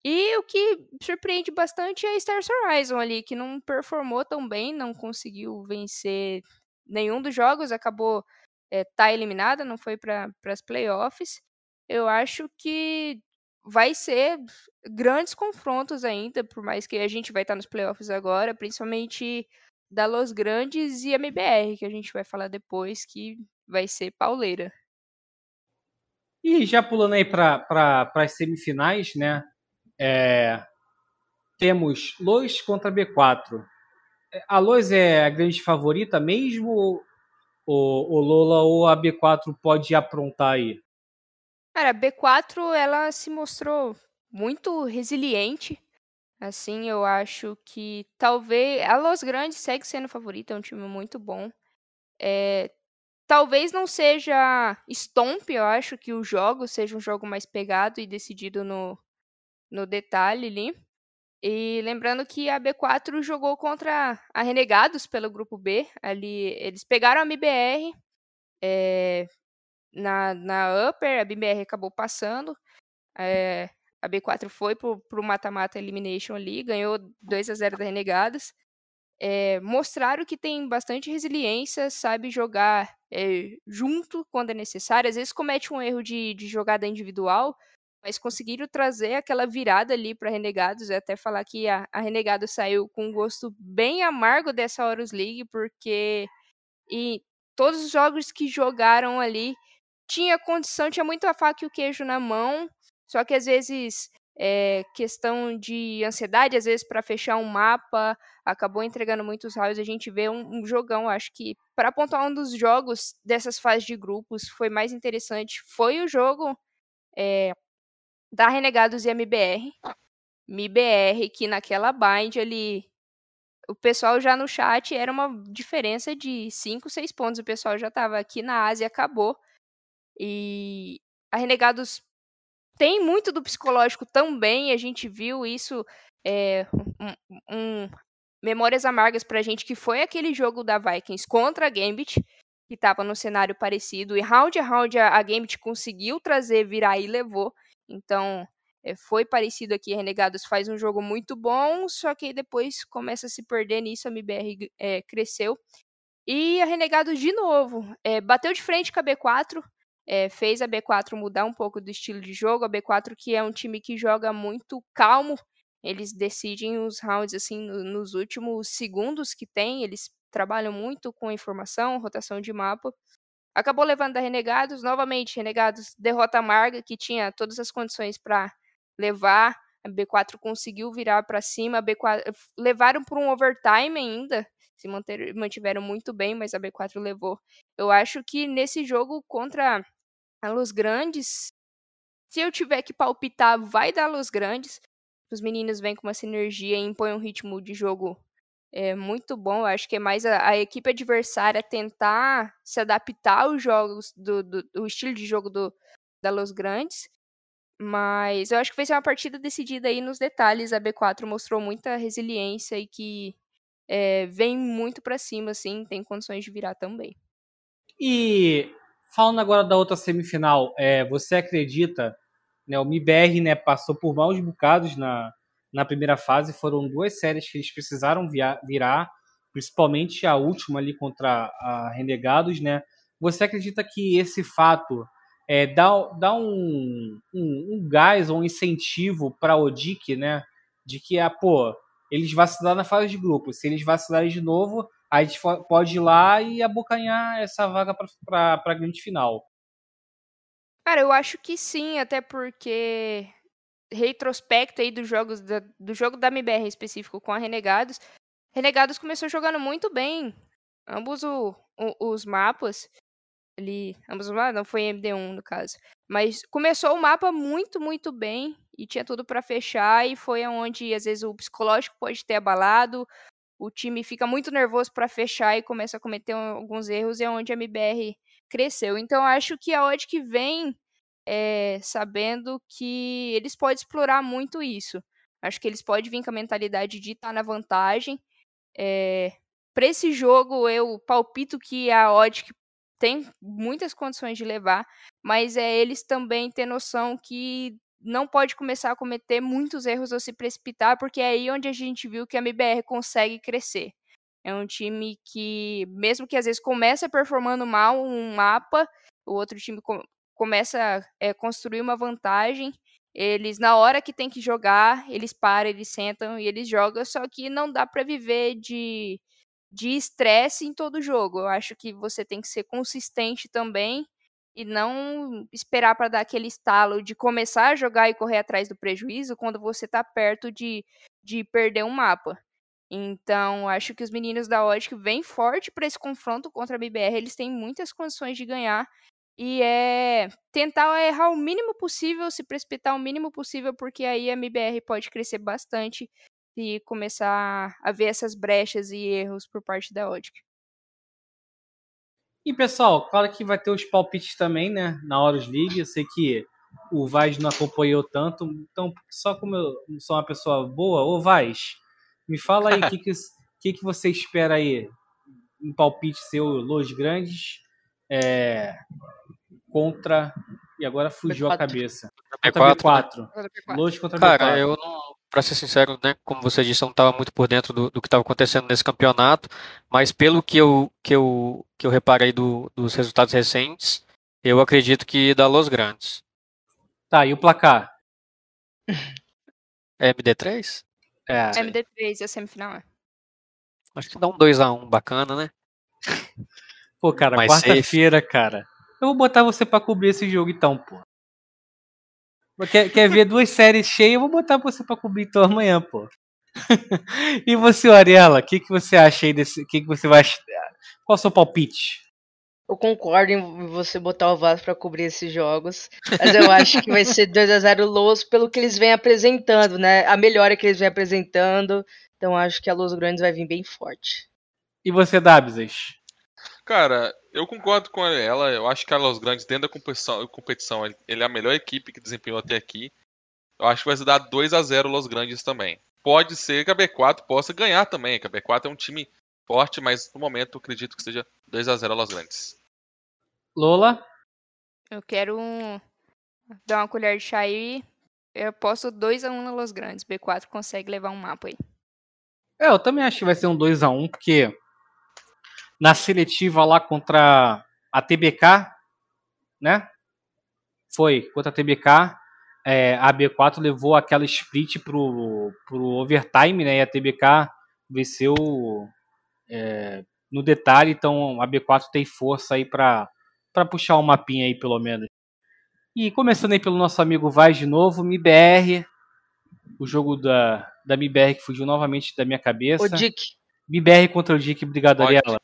C: E o que surpreende bastante é a Stars Horizon ali, que não performou tão bem, não conseguiu vencer nenhum dos jogos, acabou é, tá eliminada, não foi para as playoffs. Eu acho que vai ser grandes confrontos ainda, por mais que a gente vai estar tá nos playoffs agora, principalmente da Los Grandes e MBR, que a gente vai falar depois, que vai ser pauleira.
A: E já pulando aí para as semifinais, né? É, temos Lois contra B4. A Lois é a grande favorita mesmo? Ou, o Lola ou a B4 pode aprontar aí?
C: Cara, a B4 ela se mostrou muito resiliente. Assim, eu acho que talvez. A Los Grandes segue sendo favorita, é um time muito bom. É, Talvez não seja Stomp, eu acho que o jogo seja um jogo mais pegado e decidido no, no detalhe ali. E lembrando que a B4 jogou contra a Renegados pelo grupo B. Ali eles pegaram a MBR é, na, na Upper, a MBR acabou passando. É, a B4 foi pro, pro mata-mata elimination ali, ganhou 2 a 0 da Renegados é, mostraram que tem bastante resiliência, sabe jogar junto quando é necessário. Às vezes comete um erro de, de jogada individual, mas conseguiram trazer aquela virada ali para Renegados. até falar que a, a Renegado saiu com um gosto bem amargo dessa Horus League, porque e todos os jogos que jogaram ali tinha condição, tinha muito a faca e o queijo na mão, só que às vezes é, questão de ansiedade, às vezes para fechar um mapa, acabou entregando muitos raios. A gente vê um, um jogão, acho que para apontar um dos jogos dessas fases de grupos foi mais interessante foi o jogo é, da Renegados e MBR. MBR, que naquela bind ali, o pessoal já no chat era uma diferença de 5, 6 pontos. O pessoal já estava aqui na Ásia, acabou. E a Renegados tem muito do psicológico também, a gente viu isso, é, um, um, Memórias Amargas pra gente, que foi aquele jogo da Vikings contra a Gambit, que estava no cenário parecido, e round a round a, a Gambit conseguiu trazer, virar e levou, então é, foi parecido aqui, Renegados faz um jogo muito bom, só que depois começa a se perder nisso, a MBR é, cresceu, e a Renegados de novo, é, bateu de frente com a B4, é, fez a B4 mudar um pouco do estilo de jogo. A B4 que é um time que joga muito calmo, eles decidem os rounds assim no, nos últimos segundos que tem. Eles trabalham muito com informação, rotação de mapa. Acabou levando a Renegados novamente. Renegados derrota a Marga, que tinha todas as condições para levar A B4 conseguiu virar para cima, a B4 levaram para um overtime ainda, se manter, mantiveram muito bem, mas a B4 levou. Eu acho que nesse jogo contra a Luz Grandes, se eu tiver que palpitar, vai dar Luz Grandes. Os meninos vêm com uma sinergia e impõem um ritmo de jogo é muito bom. Eu acho que é mais a, a equipe adversária tentar se adaptar aos jogos do, do, do estilo de jogo do, da Los Grandes. Mas eu acho que vai ser uma partida decidida aí nos detalhes. A B4 mostrou muita resiliência e que é, vem muito para cima, assim, tem condições de virar também.
A: E falando agora da outra semifinal, é, você acredita, né, o MIBR né, passou por maus bocados na, na primeira fase. Foram duas séries que eles precisaram virar, principalmente a última ali contra a Renegados, né? Você acredita que esse fato é, dá, dá um, um, um gás ou um incentivo para o Odic, né? De que, ah, pô, eles vacilaram na fase de grupo. Se eles vacilarem de novo, a gente pode ir lá e abocanhar essa vaga para a grande final.
C: Cara, eu acho que sim, até porque retrospecto aí dos jogos da, do jogo da MBR específico com a Renegados, Renegados começou jogando muito bem. Ambos o, o, os mapas. Ali, ambos os mapas, não foi MD1 no caso. Mas começou o mapa muito, muito bem. E tinha tudo para fechar. E foi onde, às vezes, o psicológico pode ter abalado. O time fica muito nervoso para fechar e começa a cometer alguns erros. E é onde a MBR cresceu. Então, acho que a odd que vem é, sabendo que eles podem explorar muito isso. Acho que eles podem vir com a mentalidade de estar tá na vantagem. É, eh, Para esse jogo, eu palpito que a Odd tem muitas condições de levar, mas é eles também ter noção que não pode começar a cometer muitos erros ou se precipitar, porque é aí onde a gente viu que a MBR consegue crescer. É um time que, mesmo que às vezes comece performando mal um mapa, o outro time começa a é, construir uma vantagem. Eles, na hora que tem que jogar, eles param, eles sentam e eles jogam. Só que não dá para viver de de estresse em todo jogo. Eu acho que você tem que ser consistente também e não esperar para dar aquele estalo de começar a jogar e correr atrás do prejuízo quando você está perto de, de perder um mapa. Então, acho que os meninos da Logic vêm forte para esse confronto contra a BBR. Eles têm muitas condições de ganhar e é tentar errar o mínimo possível, se precipitar o mínimo possível, porque aí a MBR pode crescer bastante e começar a ver essas brechas e erros por parte da Odic.
A: E pessoal, claro que vai ter os palpites também, né? Na Horus League. Eu sei que o Vaz não acompanhou tanto, então só como eu sou uma pessoa boa, ô Vaz, me fala aí o que, que, que, que você espera aí um palpite seu, Los Grandes, é, contra. E agora fugiu B4. a cabeça.
E: Contra B4.
A: B4. Los contra
E: Cara, B4. eu não. Pra ser sincero, né, como você disse, eu não estava muito por dentro do, do que estava acontecendo nesse campeonato, mas pelo que eu, que eu, que eu reparei do, dos resultados recentes, eu acredito que dá Los Grandes.
A: Tá, e o placar?
E: É MD3?
C: É. MD3 e a semifinal é.
E: Acho que dá um 2x1 um bacana, né?
A: Pô, cara, quarta-feira, cara. Eu vou botar você para cobrir esse jogo então, pô. Quer, quer ver duas séries cheias? Eu vou botar você para cobrir então amanhã, pô. e você, Ariela, o que, que você acha aí desse. que, que você vai. Qual é o seu palpite?
B: Eu concordo em você botar o Vasco para cobrir esses jogos, mas eu acho que vai ser 2 a 0 Los pelo que eles vêm apresentando, né? A melhora que eles vêm apresentando. Então acho que a Los Grandes vai vir bem forte.
A: E você, Dabsas?
D: Cara, eu concordo com ela. Eu acho que a Los Grandes, dentro da competição, competição, ele é a melhor equipe que desempenhou até aqui. Eu acho que vai se dar 2 a 0 Los Grandes também. Pode ser que a B4 possa ganhar também, que a B4 é um time forte, mas no momento eu acredito que seja 2 a 0 Los Grandes.
A: Lola?
C: Eu quero um... dar uma colher de chá aí. Eu posso 2 a 1 na Los Grandes. B4 consegue levar um mapa aí.
A: É, eu também acho que vai ser um 2 a 1 porque na seletiva lá contra a TBK, né? Foi contra a TBK. É, a B4 levou aquela split pro, pro overtime, né? E a TBK venceu é, no detalhe, então a B4 tem força aí para puxar um mapinha aí, pelo menos. E começando aí pelo nosso amigo Vaz de novo, MIBR. o jogo da, da MBR que fugiu novamente da minha cabeça.
B: O Dick.
A: MBR contra o Dick, obrigado. Ariela.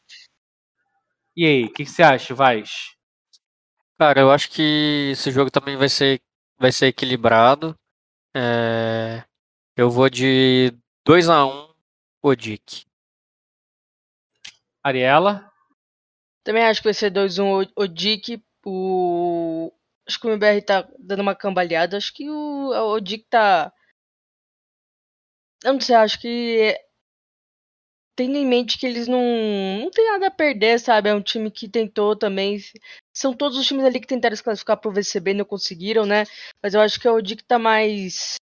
A: E aí, o que, que você acha, Vaz?
E: Cara, eu acho que esse jogo também vai ser, vai ser equilibrado. É, eu vou de 2 a 1 Odic.
A: Ariela?
B: Também acho que vai ser 2-1 o, o Dick. O... Acho que o MBR tá dando uma cambaleada. Acho que o, o Dick tá. Eu não sei, acho que. Tendo em mente que eles não, não tem nada a perder, sabe? É um time que tentou também. São todos os times ali que tentaram se classificar pro VCB e não conseguiram, né? Mas eu acho que o Dick tá mais.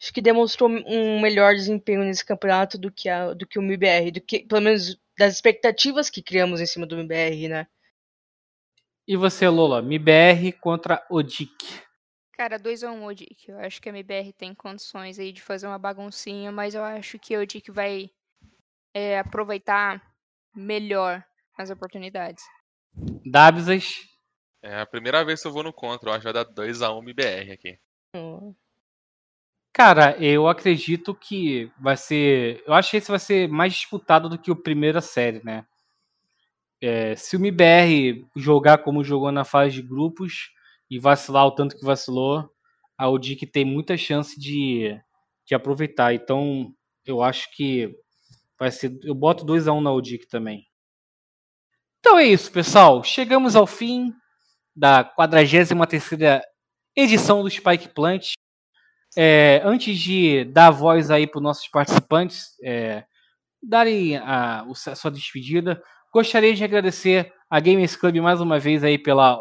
B: Acho que demonstrou um melhor desempenho nesse campeonato do que, a, do que o MBR. Do que, pelo menos das expectativas que criamos em cima do MBR, né?
A: E você, Lola? MBR contra o Dick.
C: Cara, 2x1 um, Odic. Eu acho que a MBR tem condições aí de fazer uma baguncinha, mas eu acho que o Odic vai é, aproveitar melhor as oportunidades.
A: Dabsas?
D: É a primeira vez que eu vou no contra. Eu acho que vai dar 2x1 MBR aqui.
B: Hum.
A: Cara, eu acredito que vai ser. Eu acho que esse vai ser mais disputado do que o primeira série, né? É, se o MBR jogar como jogou na fase de grupos e vacilar o tanto que vacilou, a Odic tem muita chance de, de aproveitar. Então, eu acho que vai ser. Eu boto 2x1 na Odic também. Então é isso, pessoal. Chegamos ao fim da 43 edição do Spike Plant. É, antes de dar voz aí para os nossos participantes, é, darem a, a, sua despedida, gostaria de agradecer a Gamers Club mais uma vez aí pela,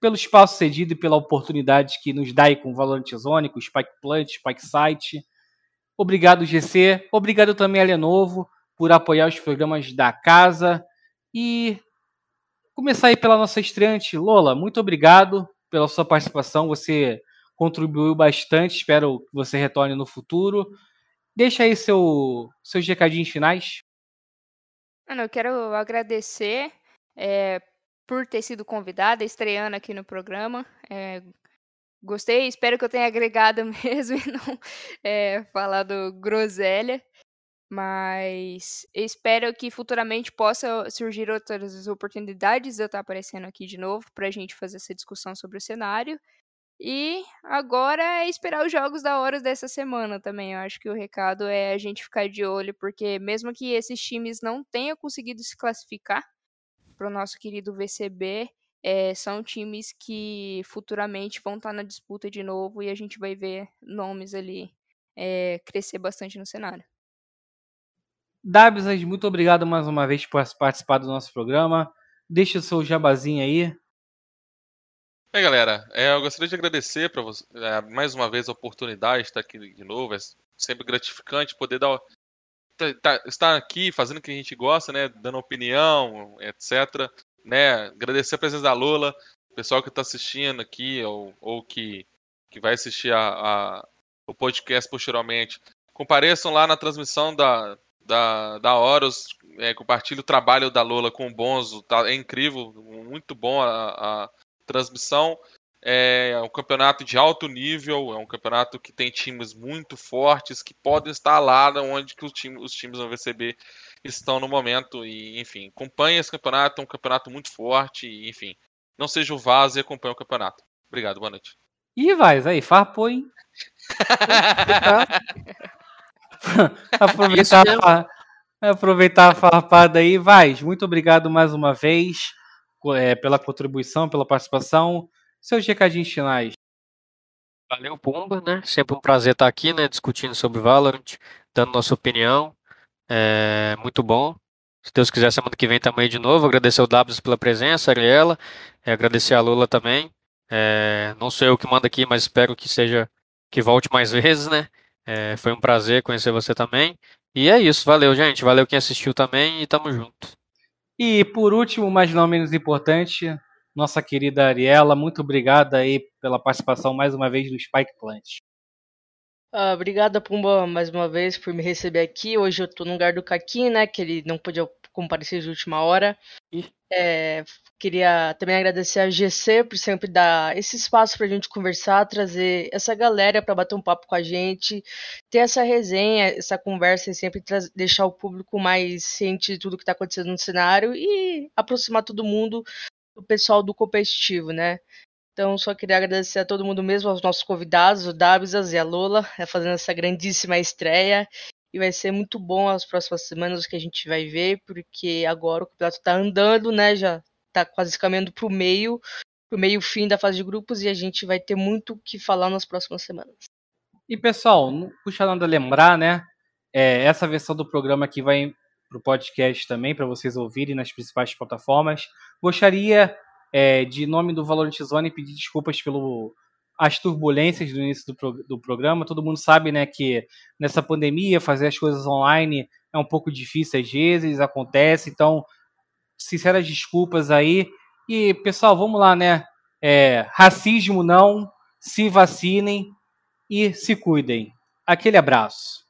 A: pelo espaço cedido e pela oportunidade que nos dá aí com o Valorant Zone, com o Spike Plant, Spike Site. Obrigado, GC. Obrigado também a Lenovo por apoiar os programas da casa. E começar aí pela nossa estreante. Lola, muito obrigado pela sua participação. Você contribuiu bastante. Espero que você retorne no futuro. Deixa aí seu, seus recadinhos finais.
C: Mano, eu quero agradecer é, por ter sido convidada, estreando aqui no programa. É, gostei, espero que eu tenha agregado mesmo e não é, falado groselha. Mas espero que futuramente possa surgir outras oportunidades de eu estar aparecendo aqui de novo para a gente fazer essa discussão sobre o cenário. E agora é esperar os jogos da hora dessa semana também. Eu acho que o recado é a gente ficar de olho, porque mesmo que esses times não tenham conseguido se classificar para o nosso querido VCB, é, são times que futuramente vão estar na disputa de novo e a gente vai ver nomes ali é, crescer bastante no cenário.
A: Dabsas, muito obrigado mais uma vez por participar do nosso programa. Deixa o seu jabazinho aí.
D: Bem, galera, é, eu gostaria de agradecer para você é, mais uma vez a oportunidade de estar aqui de novo. É sempre gratificante poder dar, tá, tá, estar aqui fazendo o que a gente gosta, né? Dando opinião, etc. Né? Agradecer a presença da Lola, o pessoal que está assistindo aqui ou, ou que, que vai assistir a, a, o podcast posteriormente. Compareçam lá na transmissão da, da, da Horus, é, compartilhe o trabalho da Lola com o Bonzo, tá, é incrível, muito bom a, a transmissão. É um campeonato de alto nível, é um campeonato que tem times muito fortes que podem estar lá onde que os, time, os times do VCB estão no momento. E, enfim, acompanhe esse campeonato, é um campeonato muito forte, e, enfim. Não seja o vaso e acompanhe o campeonato. Obrigado, boa noite.
A: Ih, vai, aí, farpou, hein? aproveitar, a, aproveitar a farpada aí, vai. Muito obrigado mais uma vez é, pela contribuição, pela participação. Seus recadinhos finais.
E: Valeu, Pumba, né? Sempre um prazer estar aqui, né? Discutindo sobre Valorant, dando nossa opinião. É muito bom. Se Deus quiser, semana que vem também de novo. Agradecer o W pela presença, Ariela. É, agradecer a Lula também. É, não sou eu que mando aqui, mas espero que seja que volte mais vezes, né? É, foi um prazer conhecer você também. E é isso, valeu, gente. Valeu quem assistiu também e tamo junto.
A: E por último, mas não menos importante, nossa querida Ariela, muito obrigada aí pela participação mais uma vez do Spike Plant.
B: Ah, obrigada, Pumba, mais uma vez por me receber aqui. Hoje eu tô no lugar do Caquinho, né? Que ele não podia comparecer de última hora. É, queria também agradecer a GC por sempre dar esse espaço para a gente conversar, trazer essa galera para bater um papo com a gente, ter essa resenha, essa conversa e sempre deixar o público mais ciente de tudo que está acontecendo no cenário e aproximar todo mundo do pessoal do competitivo, né? Então, só queria agradecer a todo mundo mesmo, aos nossos convidados, o Dabsas e a Lola, é, fazendo essa grandíssima estreia. E vai ser muito bom as próximas semanas que a gente vai ver, porque agora o campeonato está andando, né? Já está quase caminhando para o meio, para o meio fim da fase de grupos, e a gente vai ter muito o que falar nas próximas semanas.
A: E pessoal, não puxa nada lembrar, né? É, essa versão do programa aqui vai para o podcast também, para vocês ouvirem nas principais plataformas. Gostaria é, de nome do Valorant Zone, pedir desculpas pelo as turbulências do início do, pro, do programa. Todo mundo sabe, né, que nessa pandemia fazer as coisas online é um pouco difícil às vezes, acontece. Então, sinceras desculpas aí. E pessoal, vamos lá, né? É, racismo não, se vacinem e se cuidem. Aquele abraço.